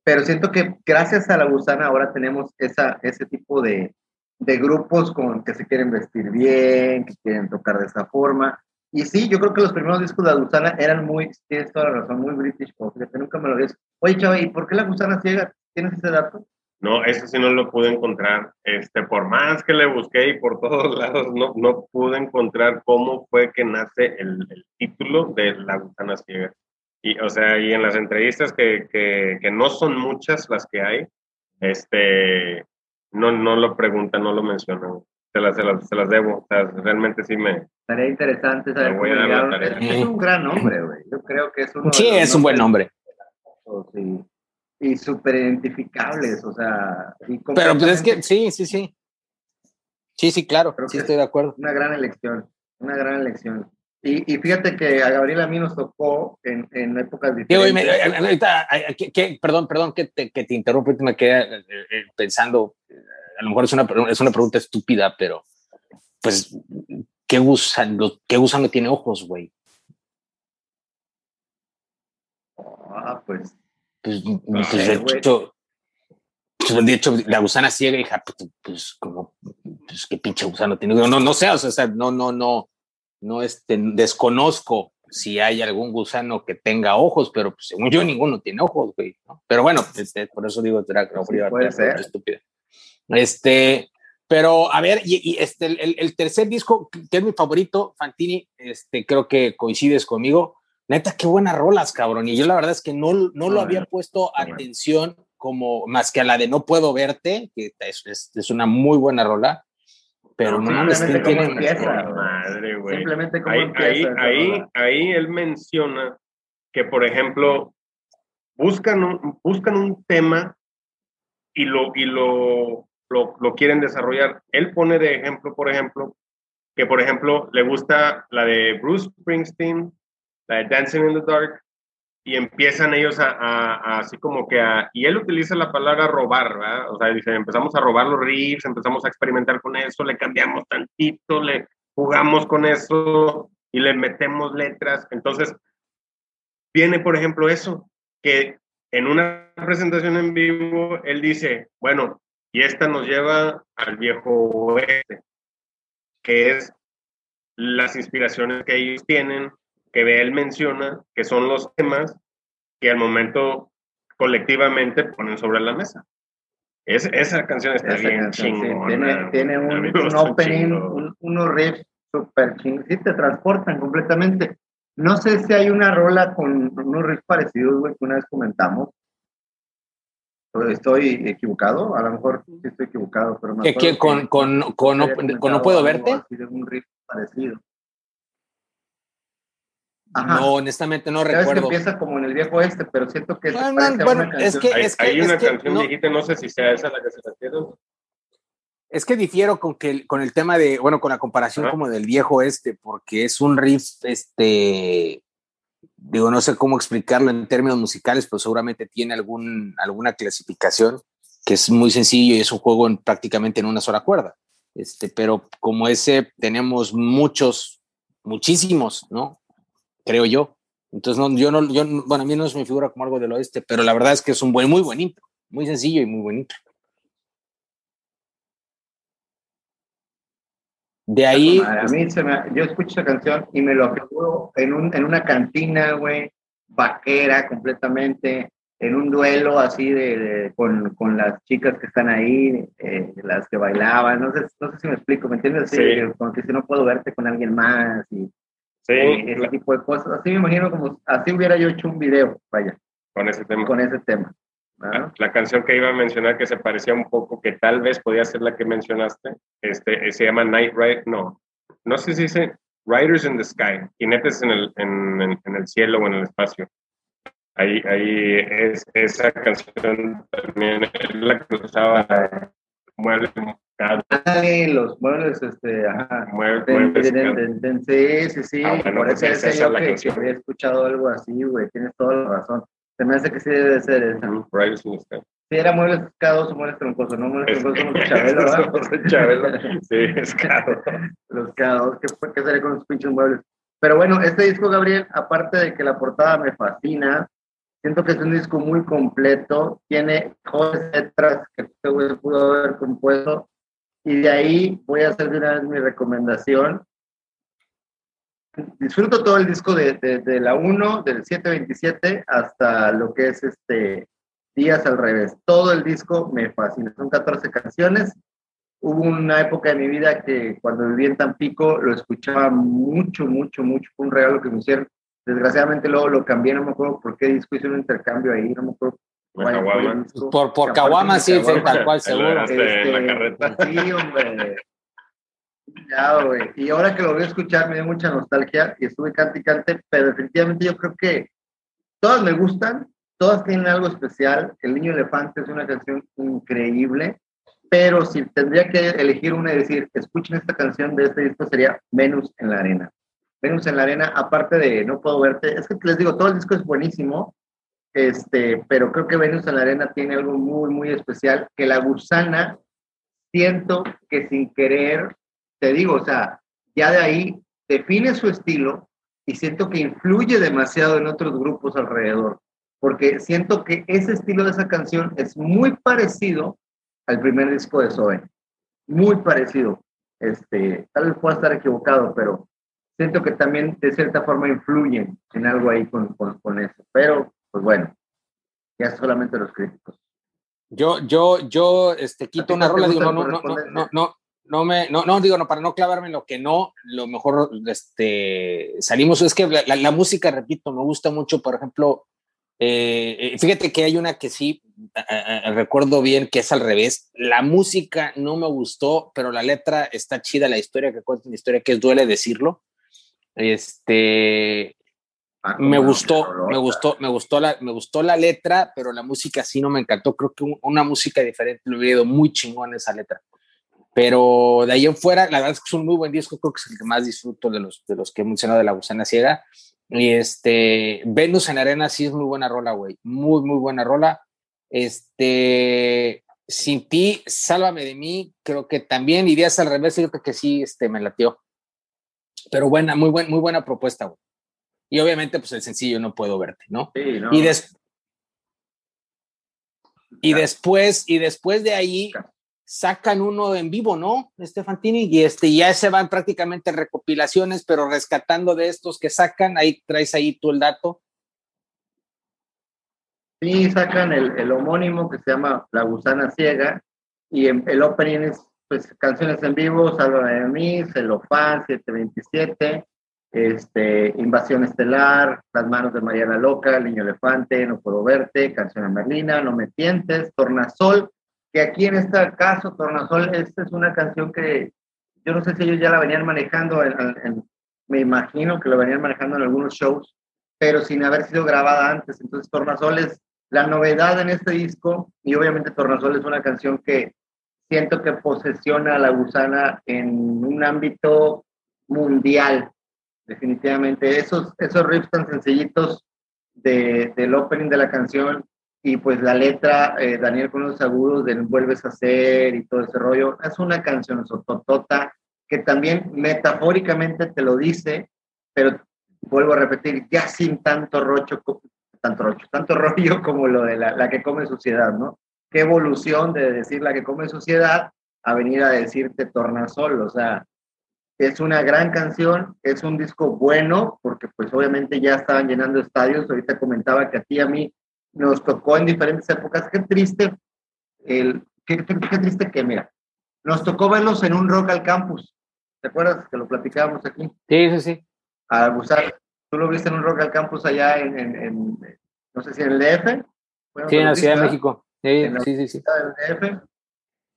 pero siento que gracias a la Gusana ahora tenemos esa, ese tipo de, de grupos con que se quieren vestir bien, que quieren tocar de esa forma. Y sí, yo creo que los primeros discos de la Gusana eran muy, tienes toda la razón, muy british, porque nunca me lo ves. Oye, Chava, ¿y por qué la Gusana ciega? ¿Tienes ese dato? No, eso sí no lo pude encontrar. Este, por más que le busqué y por todos lados, no, no pude encontrar cómo fue que nace el, el título de La Gusana Ciega. Y, o sea, y en las entrevistas que, que, que, no son muchas las que hay, este, no, no lo preguntan, no lo mencionan. Se las, se las, se las debo. O sea, realmente sí me... Estaría interesante saber cómo es, es, un gran nombre, güey. Yo creo que es uno Sí, es un buen nombre. Sí y súper identificables, o sea. Pero pues es que sí, sí, sí. Sí, sí, claro, sí estoy de acuerdo. Una gran elección, una gran elección. Y, y fíjate que a Gabriel a mí nos tocó en, en épocas diferentes. perdón, perdón que te, que te interrumpo, me quedé eh, eh, pensando, a lo mejor es una, es una pregunta estúpida, pero pues, ¿qué gusano, qué gusano tiene ojos, güey? Ah, pues pues, pues de, hecho, pues, de hecho, la gusana ciega, hija, pues, pues, como, pues qué pinche gusano tiene. No, no sé, o sea, no, no, no, no, este, desconozco si hay algún gusano que tenga ojos, pero pues, según yo ninguno tiene ojos, güey. ¿no? Pero bueno, este, por eso digo, será que puede ser. estúpida. Este, pero a ver, y, y este, el, el, tercer disco, que es mi favorito, Fantini, este, creo que coincides conmigo, Neta, qué buenas rolas, cabrón. Y yo la verdad es que no, no lo había puesto atención como más que a la de No Puedo Verte, que es, es, una muy buena rola. Pero no, mames, tiene madre, güey. Simplemente como ahí, ahí, ahí, ahí, él menciona que, por ejemplo, buscan un, buscan un tema y lo, y lo, lo, quieren desarrollar. Él pone de ejemplo, por ejemplo, que por ejemplo le gusta la de Bruce Springsteen, Dancing in the Dark, y empiezan ellos a, así como que a, y él utiliza la palabra robar, ¿verdad? O sea, dice, empezamos a robar los riffs, empezamos a experimentar con eso, le cambiamos tantito, le jugamos con eso y le metemos letras. Entonces, viene, por ejemplo, eso, que en una presentación en vivo, él dice, bueno, y esta nos lleva al viejo oeste, que es las inspiraciones que ellos tienen, que él menciona, que son los temas que al momento colectivamente ponen sobre la mesa. Es, esa canción está bien chingona. Tiene, un, opening, unos riffs súper chingones, sí te transportan completamente. No sé si hay una rola con unos riffs parecidos, güey, que una vez comentamos. Estoy equivocado, a lo mejor sí estoy equivocado, pero me ¿Qué, con, con, con, no, con, no puedo verte? un riff parecido. No, honestamente no recuerdo. Que empieza como en el viejo este, pero siento que. No, no, bueno, es que. Hay, es que, hay una es canción viejita, no, sé si sea esa la que se refiere. Es que difiero con, que, con el tema de, bueno, con la comparación como del viejo este, porque es un riff, este, digo, no sé cómo explicarlo en términos musicales, pero seguramente tiene algún, alguna clasificación que es muy sencillo y es un juego en, prácticamente en una sola cuerda. Este, pero como ese tenemos muchos, muchísimos, ¿no? creo yo. Entonces, yo no, yo, bueno, a mí no es mi figura como algo del oeste, pero la verdad es que es un buen, muy buen intro, muy sencillo y muy bonito. De ahí. A mí se me, yo escucho esa canción y me lo aseguro en, un, en una cantina, güey, vaquera completamente, en un duelo así de, con, con, las chicas que están ahí, eh, las que bailaban, no sé, no sé si me explico, ¿me entiendes? Sí. Como que si no puedo verte con alguien más y, sí, ese tipo de cosas. Así me imagino como, así hubiera yo hecho un video, vaya. Con ese tema. Con ese tema. La, canción que iba a mencionar que se parecía un poco, que tal vez podía ser la que mencionaste, este, se llama Night Ride, no, no sé si dice Riders in the Sky, jinetes en el, en, en, el cielo o en el espacio. Ahí, ahí es, esa canción también es la que usaba muebles los muebles, este, ajá. Muebles, sí, sí, sí. Ah, bueno, Por pues eso es yo que, que, había escuchado algo así, güey, tienes toda la razón. Se me hace que sí debe ser esa. In the Sky. Sí, era muebles pescados o muebles troncosos, ¿no? Muebles troncosos son los Chabelo, ¿verdad? Chabelo, sí, es caro. los cados, ¿qué, ¿qué sería con los pinches muebles? Pero bueno, este disco, Gabriel, aparte de que la portada me fascina, siento que es un disco muy completo, tiene jóvenes letras que este güey pudo haber compuesto, y de ahí voy a hacer de una vez mi recomendación disfruto todo el disco de, de, la 1, del 727 hasta lo que es este Días al revés. Todo el disco me fascina. Son 14 canciones. Hubo una época de mi vida que cuando viví en Tampico lo escuchaba mucho, mucho, mucho. Fue un regalo que me hicieron. Desgraciadamente luego lo cambié, no me acuerdo por qué disco hice un intercambio ahí, no me acuerdo por, por Caguama, sí, tal cual, seguro. Este, la carreta. Sí, hombre. Ya, güey. Y ahora que lo voy a escuchar me dio mucha nostalgia y estuve cante y cante, pero definitivamente yo creo que todas me gustan, todas tienen algo especial. El Niño Elefante es una canción increíble, pero si tendría que elegir una y decir, escuchen esta canción de este disco, sería Venus en la Arena. Venus en la Arena, aparte de No Puedo Verte, es que les digo, todo el disco es buenísimo, este, pero creo que Venus en la Arena tiene algo muy, muy especial, que la gusana, siento que sin querer te digo, o sea, ya de ahí define su estilo y siento que influye demasiado en otros grupos alrededor, porque siento que ese estilo de esa canción es muy parecido al primer disco de Zoe, muy parecido. Este, tal vez pueda estar equivocado, pero siento que también de cierta forma influyen en algo ahí con, con, eso. Pero, pues bueno, ya solamente los críticos. Yo, yo, yo, este, quito una rola, digo, no, no, no, no, no me, no, no digo, no, para no clavarme en lo que no, lo mejor este, salimos, es que la, música, repito, me gusta mucho, por ejemplo, eh, eh, fíjate que hay una que sí, recuerdo bien, que es al revés, la música no me gustó, pero la letra está chida, la historia que cuenta, la historia que es, duele decirlo, este, ah, me gustó, me gustó, me gustó la, me gustó la letra, pero la música sí no me encantó. Creo que una música diferente le hubiera ido muy chingón esa letra. Pero de ahí en fuera, la verdad es que es un muy buen disco, creo que es el que más disfruto de los, de los que he mencionado de La Gusana Ciega. Y este, Venus en Arena sí es muy buena rola, güey. Muy, muy buena rola. Este, Sin ti, Sálvame de mí, creo que también irías al revés, creo que sí, este, me latió. Pero buena, muy, buen, muy buena propuesta, güey. Y obviamente, pues el sencillo No Puedo Verte, ¿no? Sí, no. Y, y después, y después de ahí, sacan uno en vivo, ¿no? Estefantini, y este, ya se van prácticamente recopilaciones, pero rescatando de estos que sacan, ahí traes ahí tú el dato. Sí, sacan el, el homónimo que se llama La Gusana Ciega, y el opening es pues canciones en vivo, Salva de mí, Celofán, 727, este, Invasión Estelar, Las Manos de Mariana Loca, El Niño Elefante, No Puedo Verte, Canción a Merlina, No Me Tientes, Tornasol, que aquí en este caso, Tornasol, esta es una canción que yo no sé si ellos ya la venían manejando, me imagino que la venían manejando en algunos shows, pero sin haber sido grabada antes. Entonces, Tornasol es la novedad en este disco y obviamente Tornasol es una canción que siento que posesiona a la gusana en un ámbito mundial, definitivamente. Esos, esos riffs tan sencillitos de, del opening de la canción y pues la letra, eh, Daniel con los agudos de Vuelves a ser y todo ese rollo, es una canción sototota que también metafóricamente te lo dice, pero vuelvo a repetir, ya sin tanto rocho, tanto rocho, tanto rollo como lo de la, la que come suciedad, ¿no? Qué evolución de decir la que come suciedad a venir a decirte tornasol, o sea, es una gran canción, es un disco bueno, porque pues obviamente ya estaban llenando estadios. Ahorita comentaba que a ti a mí nos tocó en diferentes épocas. Qué triste, el, qué, triste que, mira, nos tocó verlos en un rock al campus. ¿Te acuerdas que lo platicábamos aquí? Sí, sí, sí. A abusar. Tú lo viste en un rock al campus allá en, en, no sé si en el DF. sí, en la Ciudad de México. Sí, sí, sí, sí. DF.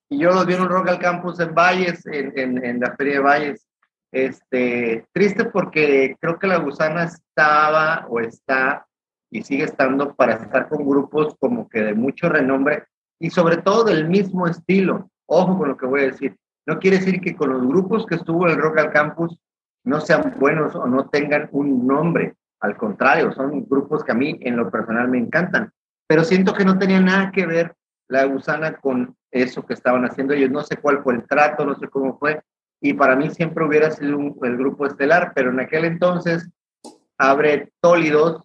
Y yo los vi en un rock al campus en Valles, en, en, en la Feria de Valles. Este, triste porque creo que la gusana estaba o está y sigue estando para estar con grupos como que de mucho renombre y sobre todo del mismo estilo. Ojo con lo que voy a decir. No quiere decir que con los grupos que estuvo el Rock al Campus no sean buenos o no tengan un nombre. Al contrario, son grupos que a mí en lo personal me encantan. Pero siento que no tenía nada que ver la gusana con eso que estaban haciendo ellos. No sé cuál fue el trato, no sé cómo fue, y para mí siempre hubiera sido el grupo estelar, pero en aquel entonces abre Tólidos,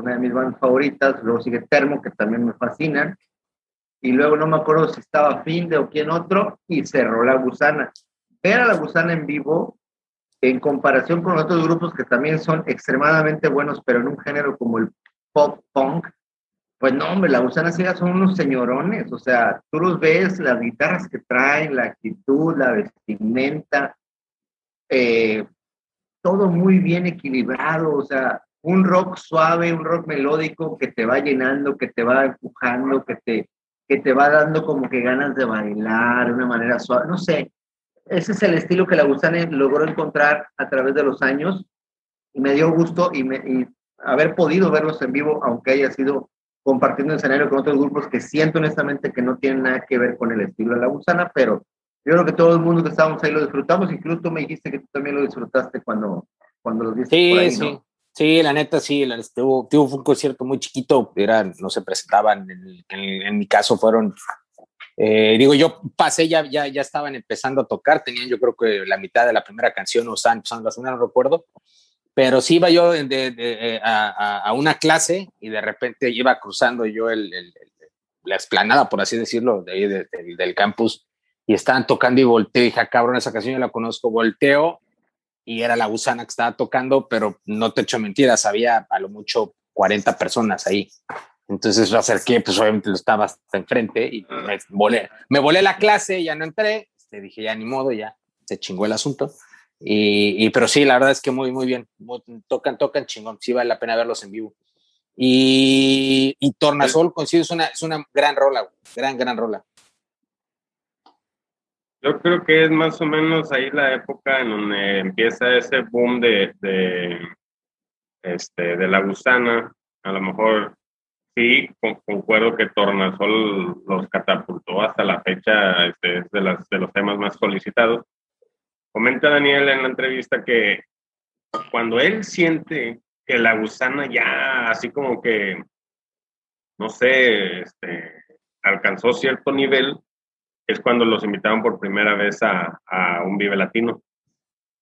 una de mis bandas favoritas, luego sigue Termo, que también me fascinan, y luego no me acuerdo si estaba Finde o quién otro, y cerró La Gusana. Ver a La Gusana en vivo, en comparación con otros grupos que también son extremadamente buenos, pero en un género como el pop punk, pues no, hombre, la gusana ciega son unos señorones, o sea, tú los ves, las guitarras que traen, la actitud, la vestimenta, eh, todo muy bien equilibrado, o sea, un rock suave, un rock melódico que te va llenando, que te va empujando, que te, que te va dando como que ganas de bailar de una manera suave, no sé. Ese es el estilo que la gusana logró encontrar a través de los años y me dio gusto y, me, y haber podido verlos en vivo, aunque haya sido compartiendo escenario con otros grupos que siento honestamente que no tienen nada que ver con el estilo de la gusana, pero yo creo que todo el mundo que estábamos ahí lo disfrutamos, incluso tú me dijiste que tú también lo disfrutaste cuando, cuando los viste. Sí, por sí. Sí, la neta sí, tuvo, tuvo un concierto muy chiquito, era, no se presentaban, en, mi caso fueron, eh, digo, yo pasé, ya, ya, ya estaban empezando a tocar, tenían yo creo que la mitad de la primera canción o estaban empezando la segunda, no recuerdo, pero sí iba yo eh, a, una clase y de repente iba cruzando yo el, la explanada, por así decirlo, del campus y estaban tocando y volteo y dije, ah, cabrón, esa canción yo la conozco, volteo y era la gusana que estaba tocando, pero no te echo mentiras, había a lo mucho 40 personas ahí. Entonces lo acerqué, pues obviamente lo estaba hasta enfrente y me volé, me volé la clase, ya no entré, te este, dije, ya ni modo, ya se chingó el asunto. Y, pero sí, la verdad es que muy, muy bien. tocan, tocan chingón. Sí vale la pena verlos en vivo. Y, y Tornasol, considero, es una, es una gran rola, gran, gran rola. Yo creo que es más o menos ahí la época en donde empieza ese boom de, de, este, de la gusana. A lo mejor sí, concuerdo que Tornasol los catapultó hasta la fecha, este, es de, las, de los temas más solicitados Comenta Daniel en la entrevista que cuando él siente que la gusana ya así como que, no sé, este, alcanzó cierto nivel, es cuando los invitaron por primera vez a, a un Vive Latino.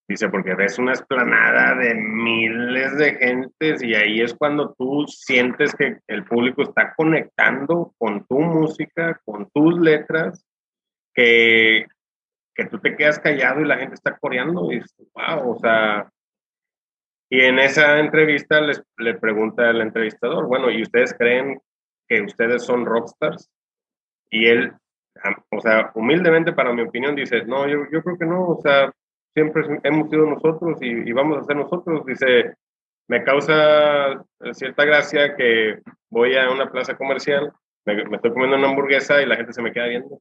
Dice, porque ves una esplanada de miles de gentes y ahí es cuando tú sientes que el público está conectando con tu música, con tus letras, que que tú te quedas callado y la gente está coreando y wow, o sea, y en esa entrevista les, le pregunta el entrevistador, bueno, ¿y ustedes creen que ustedes son rockstars? Y él, o sea, humildemente para mi opinión dice, no, yo, yo creo que no, o sea, siempre hemos sido nosotros y, y vamos a ser nosotros. Dice, me causa cierta gracia que voy a una plaza comercial, me, me estoy comiendo una hamburguesa y la gente se me queda viendo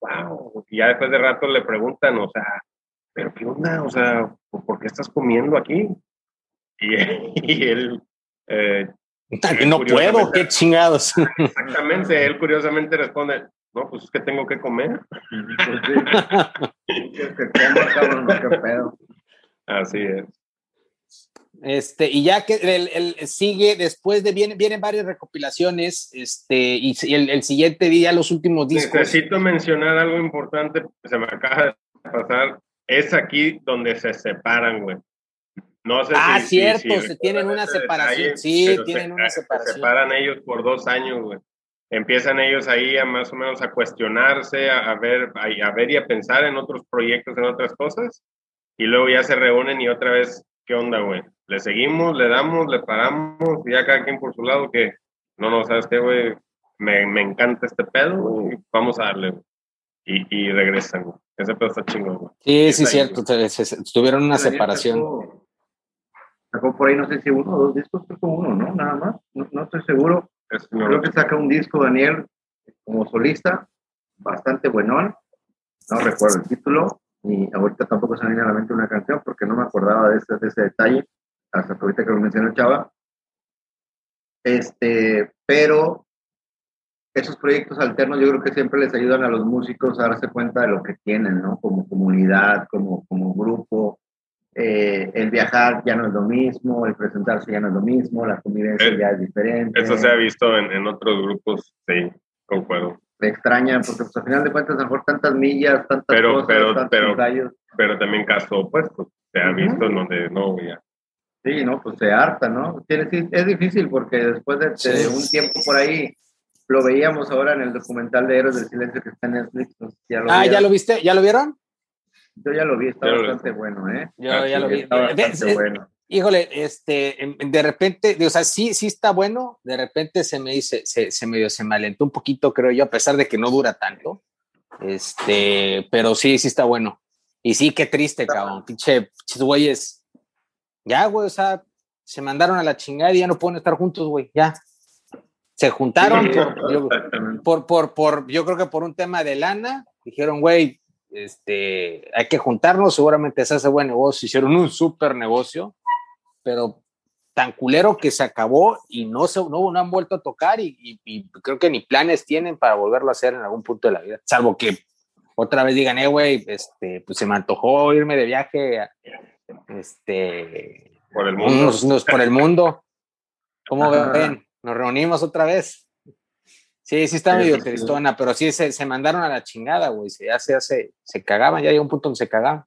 wow. Y ya después de rato le preguntan, o sea, ¿pero qué onda? O sea, ¿por qué estás comiendo aquí? Y, él... Eh, no puedo, qué chingados. Exactamente, él curiosamente responde, no, pues es que tengo que comer. Así es. Este, y ya que el, sigue, después de vienen, vienen varias recopilaciones, este, y, el, siguiente día, los últimos discos. Necesito mencionar algo importante, se me acaba de pasar, es aquí donde se separan, güey. No sé ah, cierto, se tienen una separación, sí, tienen una separación. Se separan ellos por dos años, güey. Empiezan ellos ahí a más o menos a cuestionarse, a, ver, a ver y a pensar en otros proyectos, en otras cosas y luego ya se reúnen y otra vez, ¿qué onda, güey? Le seguimos, le damos, le paramos, y ya cada quien por su lado, que no, no, ¿sabes qué, güey? Me, me encanta este pedo, güey, vamos a darle, güey. Y, y regresan, güey. Ese pedo está chingón, güey. Sí, sí, cierto. Tuvieron una separación. Sacó, por ahí, no sé si uno o dos discos, creo que uno, ¿no? Nada más. No, no estoy seguro. Creo que saca un disco, Daniel, como solista, bastante buenón. No recuerdo el título. Y ahorita tampoco se me viene a la mente una canción porque no me acordaba de ese, de ese detalle. Hasta ahorita que lo mencionó Chava. Este, pero esos proyectos alternos yo creo que siempre les ayudan a los músicos a darse cuenta de lo que tienen, ¿no? Como comunidad, como, como grupo. Eh, el viajar ya no es lo mismo, el presentarse ya no es lo mismo, la convivencia eh, ya es diferente. Eso se ha visto en, en otros grupos, sí, concuerdo. Me extrañan, porque pues, al final de cuentas, a lo mejor tantas millas, tantas pero, cosas, pero, tantos pero, pero también caso opuesto, se ha visto en donde no, ya. Sí, no, pues se harta, ¿no? Es difícil porque después de, de un tiempo por ahí lo veíamos ahora en el documental de Héroes del Silencio que está en Netflix. ya lo ah, ¿ya lo viste? ¿Ya lo vieron? Yo ya lo vi, está bastante bueno, ¿eh? Yo ya lo vi. Está bastante bueno. Híjole, este, de repente, o sea, sí, sí está bueno, de repente se me dice, se, se medio, se me alentó un poquito, creo yo, a pesar de que no dura tanto, este, pero sí, sí está bueno. Y sí, qué triste, cabrón, pinche, güeyes, ya, güey, o sea, se mandaron a la chingada y ya no pueden estar juntos, güey, ya, se juntaron por, por, por, yo creo que por un tema de lana, dijeron, güey, este, hay que juntarnos, seguramente se hace buen negocio, hicieron un súper negocio, pero tan culero que se acabó y no, se, no, han vuelto a tocar y, creo que ni planes tienen para volverlo a hacer en algún punto de la vida, salvo que otra vez digan, eh, güey, este, pues se me antojó irme de viaje, este, por el mundo. por el mundo. ¿Cómo ven? nos reunimos otra vez. Sí, sí está medio tristona, pero sí se, se, mandaron a la chingada, güey. Ya se hace, se cagaban, ya llegó un punto donde se cagaban.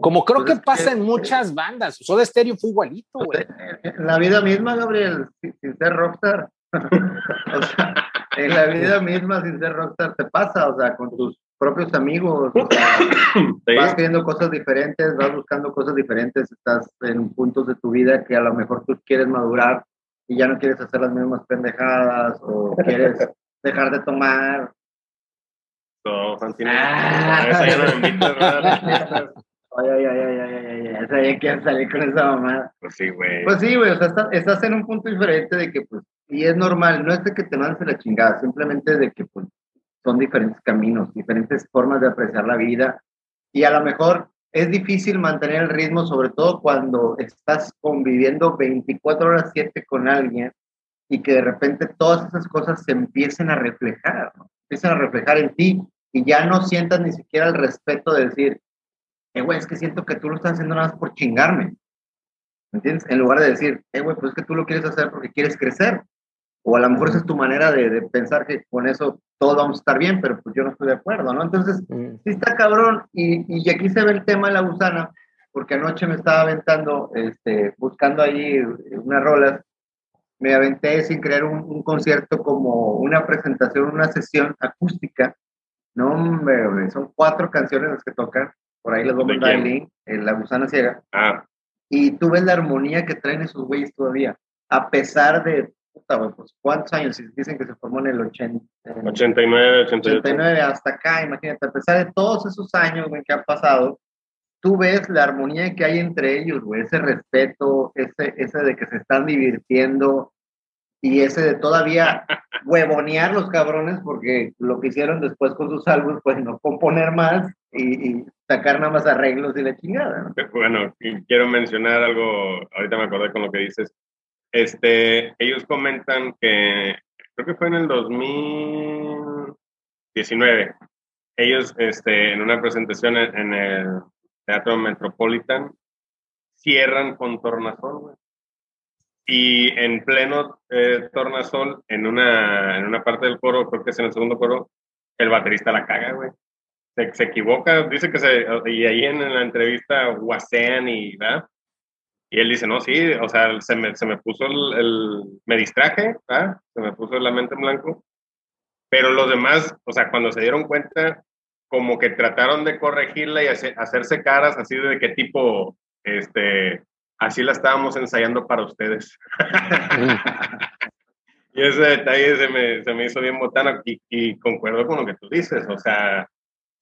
Como creo pues que pasa en muchas bandas. Soda Stereo fue igualito, güey. En la vida misma, Gabriel, sin ser rockstar. o sea, en la vida misma, sin ser rockstar, te pasa, o sea, con tus propios amigos. Vas queriendo cosas diferentes, vas buscando cosas diferentes, estás en puntos de tu vida que a lo mejor tú quieres madurar y ya no quieres hacer las mismas pendejadas o quieres dejar de tomar. No, Fantino. Ah. ya no Ay, ay, ay, ay, ay, ay, sabía que salir con esa mamá. Pues sí, güey. Pues sí, güey, o sea, estás, en un punto diferente de que, pues, y es normal, no es de que te mandes la chingada, simplemente de que, pues, son diferentes caminos, diferentes formas de apreciar la vida, y a lo mejor es difícil mantener el ritmo, sobre todo cuando estás conviviendo 24 horas 7 con alguien y que de repente todas esas cosas se empiecen a reflejar, ¿no? empiezan a reflejar en ti y ya no sientas ni siquiera el respeto de decir, eh, güey, es que siento que tú lo estás haciendo nada más por chingarme. ¿Me entiendes? En lugar de decir, eh, güey, pues es que tú lo quieres hacer porque quieres crecer. O a lo mejor esa es tu manera de, de, pensar que con eso todos vamos a estar bien, pero pues yo no estoy de acuerdo, ¿no? Entonces, mm. sí está cabrón. Y, y aquí se ve el tema de la gusana, porque anoche me estaba aventando, este, buscando ahí unas rolas. Me aventé sin creer un, un concierto como una presentación, una sesión acústica. No, hombre, son cuatro canciones las que tocan. Por ahí les voy a mandar el link, La Gusana Ciega. Ah. Y tú ves la armonía que traen esos güeyes todavía, a pesar de pues, ¿cuántos años? Dicen que se formó en el 80, 89, 88. 89 hasta acá, imagínate, a pesar de todos esos años que han pasado, tú ves la armonía que hay entre ellos, güey, ese respeto, ese, ese de que se están divirtiendo y ese de todavía huevonear los cabrones porque lo que hicieron después con sus álbumes, pues no componer más y, sacar nada más arreglos y la chingada. Bueno, quiero mencionar algo, ahorita me acordé con lo que dices, este, ellos comentan que, creo que fue en el 2019, ellos este, en una presentación en, el Teatro Metropolitan cierran con Tornasol, Y en pleno eh, Tornasol, en una, en una parte del coro, creo que es en el segundo coro, el baterista la caga, güey. Se, se, equivoca, dice que se, y ahí en, la entrevista guasean y, ¿verdad? Y él dice, no, sí, o sea, se me, se me puso el, me distraje, ¿ah? se me puso la mente en blanco. Pero los demás, o sea, cuando se dieron cuenta, como que trataron de corregirla y hacerse caras así de qué tipo, este, así la estábamos ensayando para ustedes. y ese detalle se me, se me hizo bien botana y, y, concuerdo con lo que tú dices, o sea,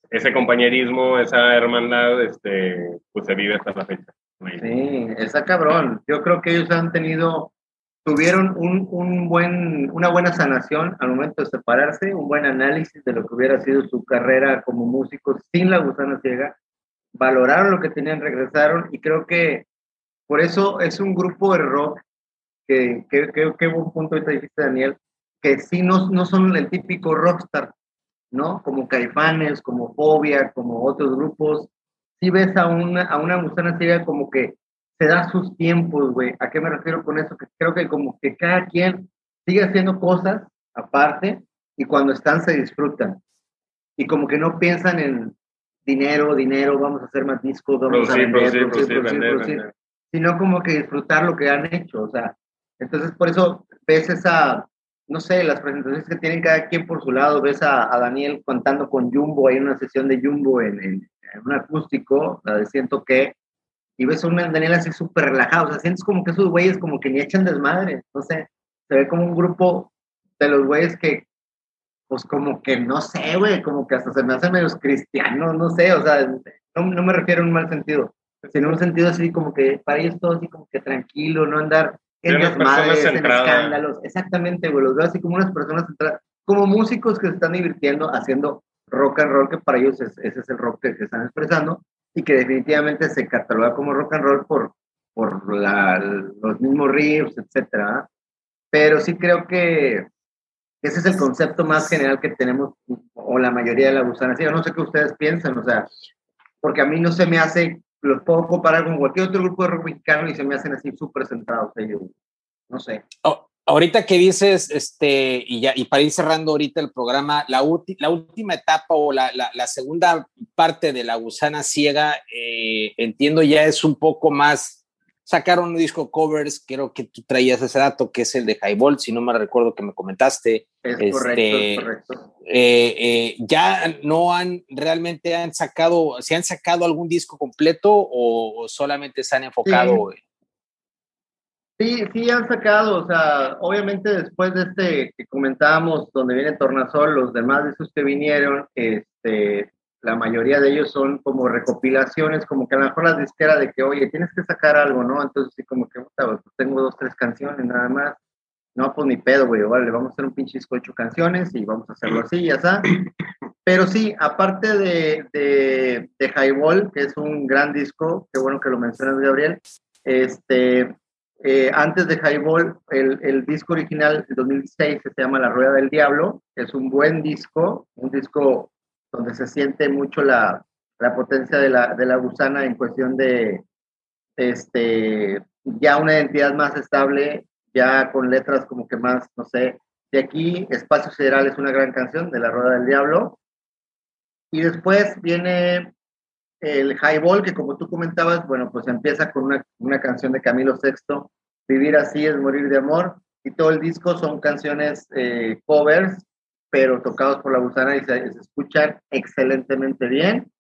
ese compañerismo, esa hermandad, este, pues se vive hasta la fecha. Sí, está cabrón. Yo creo que ellos han tenido tuvieron un, un, buen, una buena sanación al momento de separarse, un buen análisis de lo que hubiera sido su carrera como músicos sin la gusana ciega, valoraron lo que tenían, regresaron y creo que por eso es un grupo de rock que, que, que, buen punto ahorita dijiste Daniel, que sí no, no son el típico rockstar, ¿no? Como Caifanes, como Fobia, como otros grupos, si ves a una, a una gusana ciega como que se da sus tiempos, güey. ¿A qué me refiero con eso? Que creo que como que cada quien sigue haciendo cosas aparte y cuando están se disfrutan. Y como que no piensan en dinero, dinero, vamos a hacer más discos, vamos a vender, vender, sino como que disfrutar lo que han hecho, o sea, entonces por eso ves esa, no sé, las presentaciones que tienen cada quien por su lado, ves a, Daniel contando con Jumbo, hay una sesión de Jumbo en, en, un acústico, la de siento que, y ves a Daniel así súper relajado, o sea, sientes como que esos güeyes como que ni echan desmadre, no sé, se ve como un grupo de los güeyes que, pues como que no sé, güey, como que hasta se me hacen medios cristianos, no sé, o sea, no, no me refiero en un mal sentido, sino en un sentido así como que para ellos todo así como que tranquilo, no andar en desmadres, en escándalos, exactamente, güey, los veo así como unas personas como músicos que se están divirtiendo haciendo rock and roll, que para ellos ese es el rock que, que están expresando, y que definitivamente se cataloga como rock and roll por, por los mismos riffs, etcétera. Pero sí creo que ese es el concepto más general que tenemos, o la mayoría de la gusana. Yo no sé qué ustedes piensan, o sea, porque a mí no se me hace, los puedo comparar con cualquier otro grupo de rock mexicano y se me hacen así súper centrados ellos. No sé. Oh, ahorita que dices, este, y, ya, y para ir cerrando ahorita el programa, la, la última etapa o la, la, segunda parte de la gusana ciega, eh, entiendo ya es un poco más, sacaron un disco covers, creo que tú traías ese dato, que es el de Highball, si no me recuerdo que me comentaste. Es correcto, es este, correcto. Eh, eh, ya no han, realmente han sacado, ¿se han sacado algún disco completo o, solamente se han enfocado? Sí, sí han sacado, o sea, obviamente después de este que comentábamos, donde viene Tornasol, los demás de esos que vinieron, este, la mayoría de ellos son como recopilaciones, como que a lo mejor la disquera de que, oye, tienes que sacar algo, ¿no? Entonces sí, como que, pues, tengo dos, tres canciones nada más. No, pues ni pedo, güey, vale, vamos a hacer un pinche disco ocho canciones y vamos a hacerlo así, ya está. Pero sí, aparte de, de, de Highball, que es un gran disco, qué bueno que lo mencionas, Gabriel, este, eh, antes de Highball, el, el, disco original de 2006 se llama La Rueda del Diablo. Es un buen disco, un disco donde se siente mucho la, la potencia de la, de la, gusana en cuestión de este, ya una identidad más estable, ya con letras como que más, no sé. De aquí, Espacio Sideral es una gran canción de La Rueda del Diablo. Y después viene el highball, que como tú comentabas, bueno, pues empieza con una, una canción de Camilo VI, Vivir así es morir de amor, y todo el disco son canciones eh, covers, pero tocados por la gusana y se, escuchan excelentemente bien.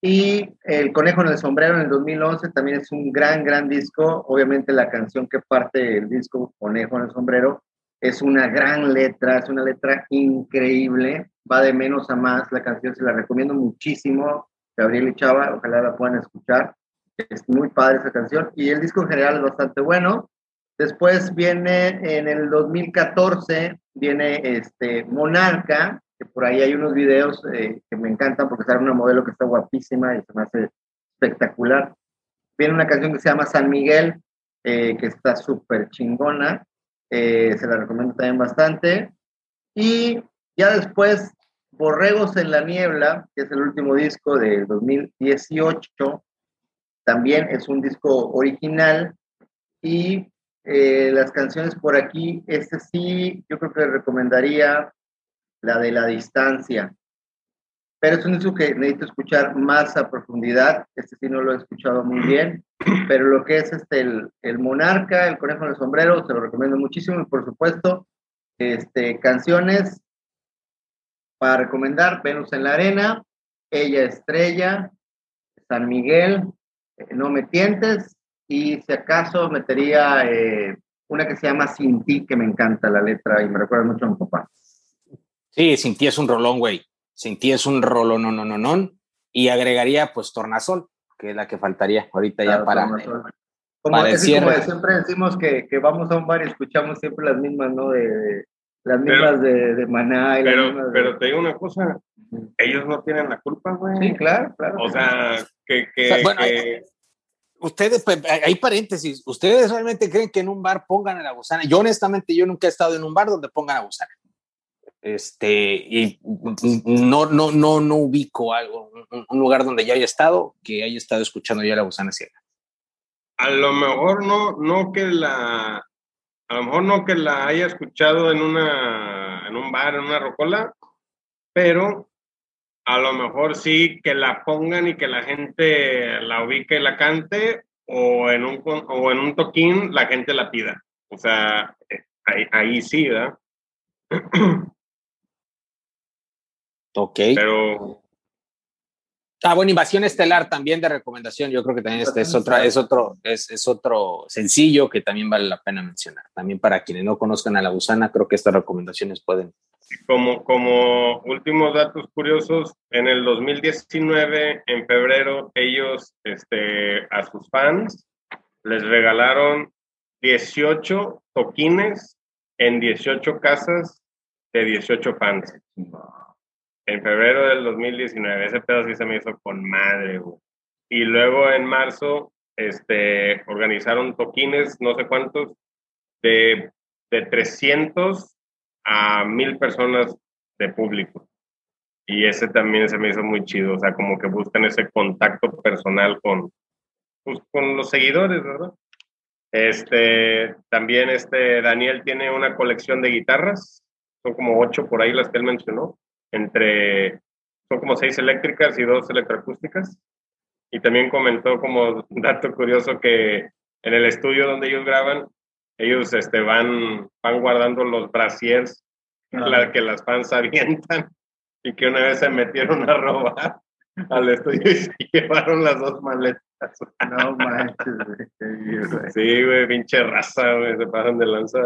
Y El Conejo en el Sombrero en el 2011 también es un gran, gran disco. Obviamente la canción que parte del disco Conejo en el Sombrero es una gran letra, es una letra increíble, va de menos a más. La canción se la recomiendo muchísimo. Gabriel y Chava, ojalá la puedan escuchar. Es muy padre esa canción y el disco en general es bastante bueno. Después viene en el 2014, viene este Monarca, que por ahí hay unos videos eh, que me encantan porque sale una modelo que está guapísima y se me hace espectacular. Viene una canción que se llama San Miguel, eh, que está súper chingona, eh, se la recomiendo también bastante. Y ya después Borregos en la Niebla, que es el último disco de 2018, también es un disco original y eh, las canciones por aquí, este sí, yo creo que recomendaría la de la distancia, pero es un disco que necesito escuchar más a profundidad, este sí no lo he escuchado muy bien, pero lo que es este, el, el Monarca, el Conejo en el Sombrero, se lo recomiendo muchísimo. Y por supuesto, este, canciones para recomendar Venus en la Arena, Ella Estrella, San Miguel, eh, No Me Tientes y si acaso metería eh, una que se llama Sin Ti, que me encanta la letra y me recuerda mucho a mi papá. Sí, Sin Ti es un rolón, güey. Sin Ti es un rolón, no, no, no, no. Y agregaría pues Tornasol, que es la que faltaría ahorita ya para... Como, como siempre decimos que, que, vamos a un bar y escuchamos siempre las mismas, ¿no? De, las mismas de, de, Maná. Y pero, pero te digo una cosa, ellos no tienen la culpa, güey. Sí, claro, claro. O sea, que... que, bueno, que... Ustedes, pues, hay paréntesis, ¿ustedes realmente creen que en un bar pongan a la gusana? Yo honestamente, yo nunca he estado en un bar donde pongan a gusana. Este, y no, no, no, no ubico algo, un, lugar donde yo haya estado, que haya estado escuchando ya la gusana ciega a lo mejor no, no que la, a lo mejor no que la haya escuchado en una, en un bar, en una rocola, pero a lo mejor sí que la pongan y que la gente la ubique y la cante, o en un, o en un toquín la gente la pida. O sea, eh, ahí, ahí sí, ¿verdad? Ok. Pero, Ah, bueno, Invasión Estelar también de recomendación. Yo creo que también este es otra, es otro, es, es, otro sencillo que también vale la pena mencionar. También para quienes no conozcan a la gusana, creo que estas recomendaciones pueden. Como, como últimos datos curiosos, en el 2019, en febrero, ellos este, a sus fans les regalaron 18 toquines en 18 casas de 18 fans en febrero del 2019. Ese pedo sí se me hizo con madre, güey. Y luego en marzo, este, organizaron toquines, no sé cuántos, de, de 300 a 1000 personas de público. Y ese también se me hizo muy chido, o sea, como que buscan ese contacto personal con, pues, con los seguidores, ¿verdad? Este, también este, Daniel tiene una colección de guitarras, son como ocho por ahí las que él mencionó entre, son como seis eléctricas y dos electroacústicas. Y también comentó como dato curioso que en el estudio donde ellos graban, ellos este, van, van guardando los brasiers la, que las fans avientan y que una vez se metieron a robar al estudio y se llevaron las dos maletas. No manches, Sí, güey, pinche raza, güey, se pasan de lanza.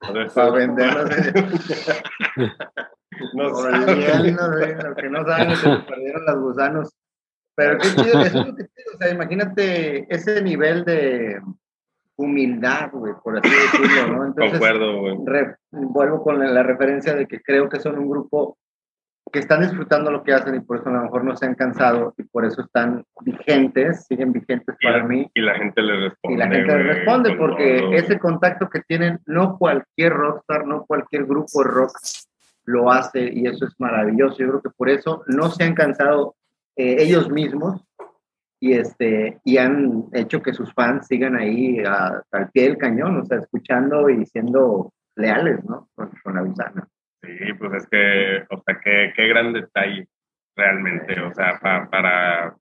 Para venderlas. No lo que no saben que perdieron las gusanos. Pero qué chido, eso es lo que chido. O sea, imagínate ese nivel de humildad, güey, por así decirlo, ¿no? Entonces, Concuerdo, güey. vuelvo con la referencia de que creo que son un grupo que están disfrutando lo que hacen y por eso a lo mejor no se han cansado y por eso están vigentes, siguen vigentes para mí. Y la gente les responde. Y la gente les responde porque ese contacto que tienen, no cualquier rockstar, no cualquier grupo de rock lo hace y eso es maravilloso. Yo creo que por eso no se han cansado eh, ellos mismos y, este, y han hecho que sus fans sigan ahí al pie del cañón, o sea, escuchando y siendo leales, ¿no? Con, la gusana. Sí, pues es que, o sea, qué, qué gran detalle realmente, o sea, para,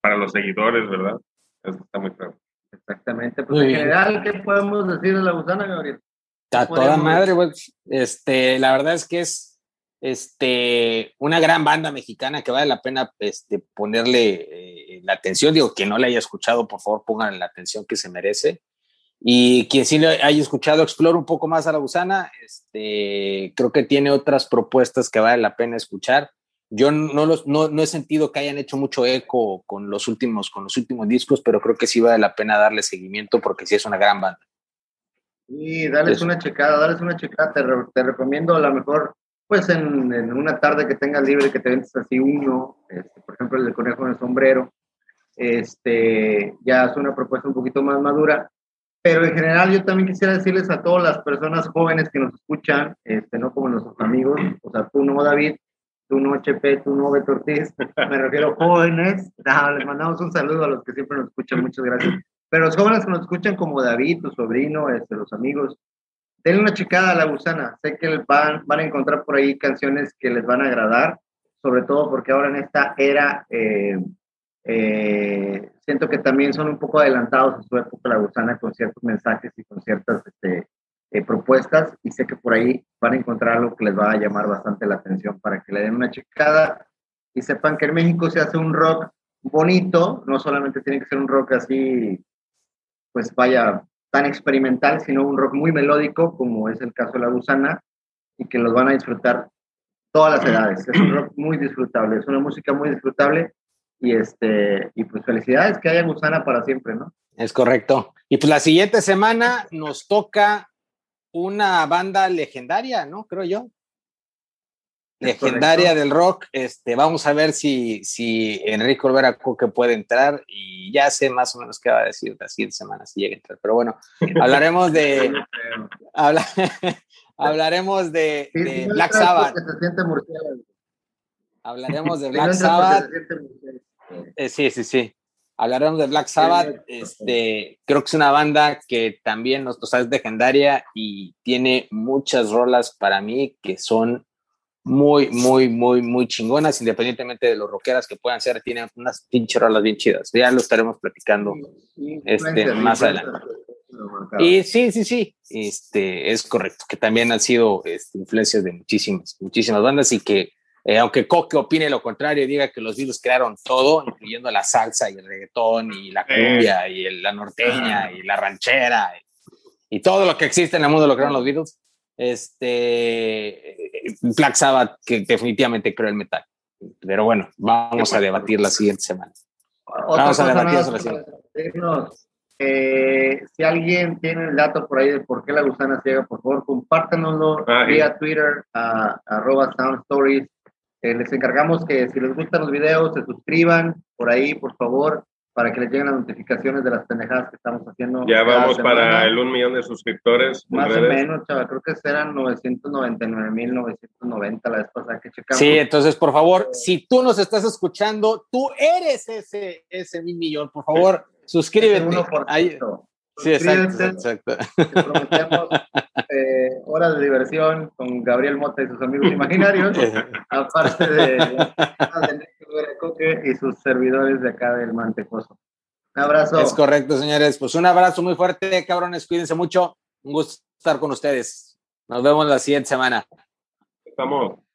para los seguidores, ¿verdad? Eso está muy claro. Exactamente. Pues en general, ¿qué podemos decir de la gusana, Gabriel? A toda madre, pues, este, la verdad es que es este, una gran banda mexicana que vale la pena este, ponerle eh, la atención. Digo, que no la haya escuchado, por favor, pongan la atención que se merece. Y quien sí le haya escuchado, explore un poco más a la gusana. Este, creo que tiene otras propuestas que vale la pena escuchar. Yo no, los, no, no, he sentido que hayan hecho mucho eco con los, últimos, con los últimos discos, pero creo que sí vale la pena darle seguimiento porque sí es una gran banda. Y dales una checada, dales una checada. Te, te recomiendo a lo mejor, pues en, en, una tarde que tengas libre, que te ventes así uno, este, por ejemplo, el de conejo en el sombrero. Este, ya es una propuesta un poquito más madura. Pero en general yo también quisiera decirles a todas las personas jóvenes que nos escuchan, este, no como nuestros amigos, o sea, tú no, David, tú no, HP, tú no, Beto Ortiz, me refiero jóvenes. Les mandamos un saludo a los que siempre nos escuchan, muchas gracias. Pero los jóvenes que nos escuchan como David, tu sobrino, este, los amigos, denle una checada a la gusana. Sé que van, van a encontrar por ahí canciones que les van a agradar, sobre todo porque ahora en esta era eh, eh, siento que también son un poco adelantados a su época la gusana con ciertos mensajes y con ciertas este, eh, propuestas y sé que por ahí van a encontrar algo que les va a llamar bastante la atención para que le den una checada y sepan que en México se hace un rock bonito, no solamente tiene que ser un rock así, pues vaya, tan experimental, sino un rock muy melódico, como es el caso de La Gusana, y que los van a disfrutar todas las edades. Es un rock muy disfrutable, es una música muy disfrutable, y, este, y pues felicidades que haya Gusana para siempre, ¿no? Es correcto. Y pues la siguiente semana nos toca una banda legendaria, ¿no? Creo yo legendaria del rock. Este, vamos a ver si, si Enrique Olvera Coque puede entrar y ya sé más o menos qué va a decir la siguiente semana si llega a entrar. Pero bueno, hablaremos de hablaremos de, Black Sabbath. Hablaremos de Black Sabbath. Eh, sí, sí, sí. Hablaremos de Black Sabbath. Este, creo que es una banda que también nos, o es legendaria y tiene muchas rolas para mí que son muy, muy, muy, muy chingonas, independientemente de los rockeras que puedan ser, tienen unas pinche rolas bien chidas. Ya lo estaremos platicando este, más adelante. Y sí, sí, sí, este, es correcto, que también han sido este, influencias de muchísimas, muchísimas bandas y que, eh, aunque Coque opine lo contrario y diga que los Beatles crearon todo, incluyendo la salsa y el reggaetón y la cumbia y la norteña y la ranchera y, y, todo lo que existe en el mundo lo crearon los Beatles, este, Black Sabbath, que definitivamente creo el metal. Pero bueno, vamos a debatir la siguiente semana. Vamos a debatir eso la siguiente. Eh, si alguien tiene el dato por ahí de por qué la gusana ciega, por favor, compártanoslo ah, vía Twitter a arroba Sound Stories. Eh, les encargamos que si les gustan los videos, se suscriban por ahí, por favor para que les lleguen las notificaciones de las pendejadas que estamos haciendo. Ya vamos para el un millón de suscriptores. Más o menos, chaval, creo que eran 999.990 la vez pasada que checamos. Sí, entonces, por favor, si tú nos estás escuchando, tú eres ese, ese mil millón, por favor, suscríbete. Ahí, Sí, exacto, exacto. prometemos eh, horas de diversión con Gabriel Mota y sus amigos imaginarios, aparte de, de Coque y sus servidores de acá del Mantecoso. Un abrazo. Es correcto, señores. Pues un abrazo muy fuerte, cabrones. Cuídense mucho. Un gusto estar con ustedes. Nos vemos la siguiente semana. Estamos.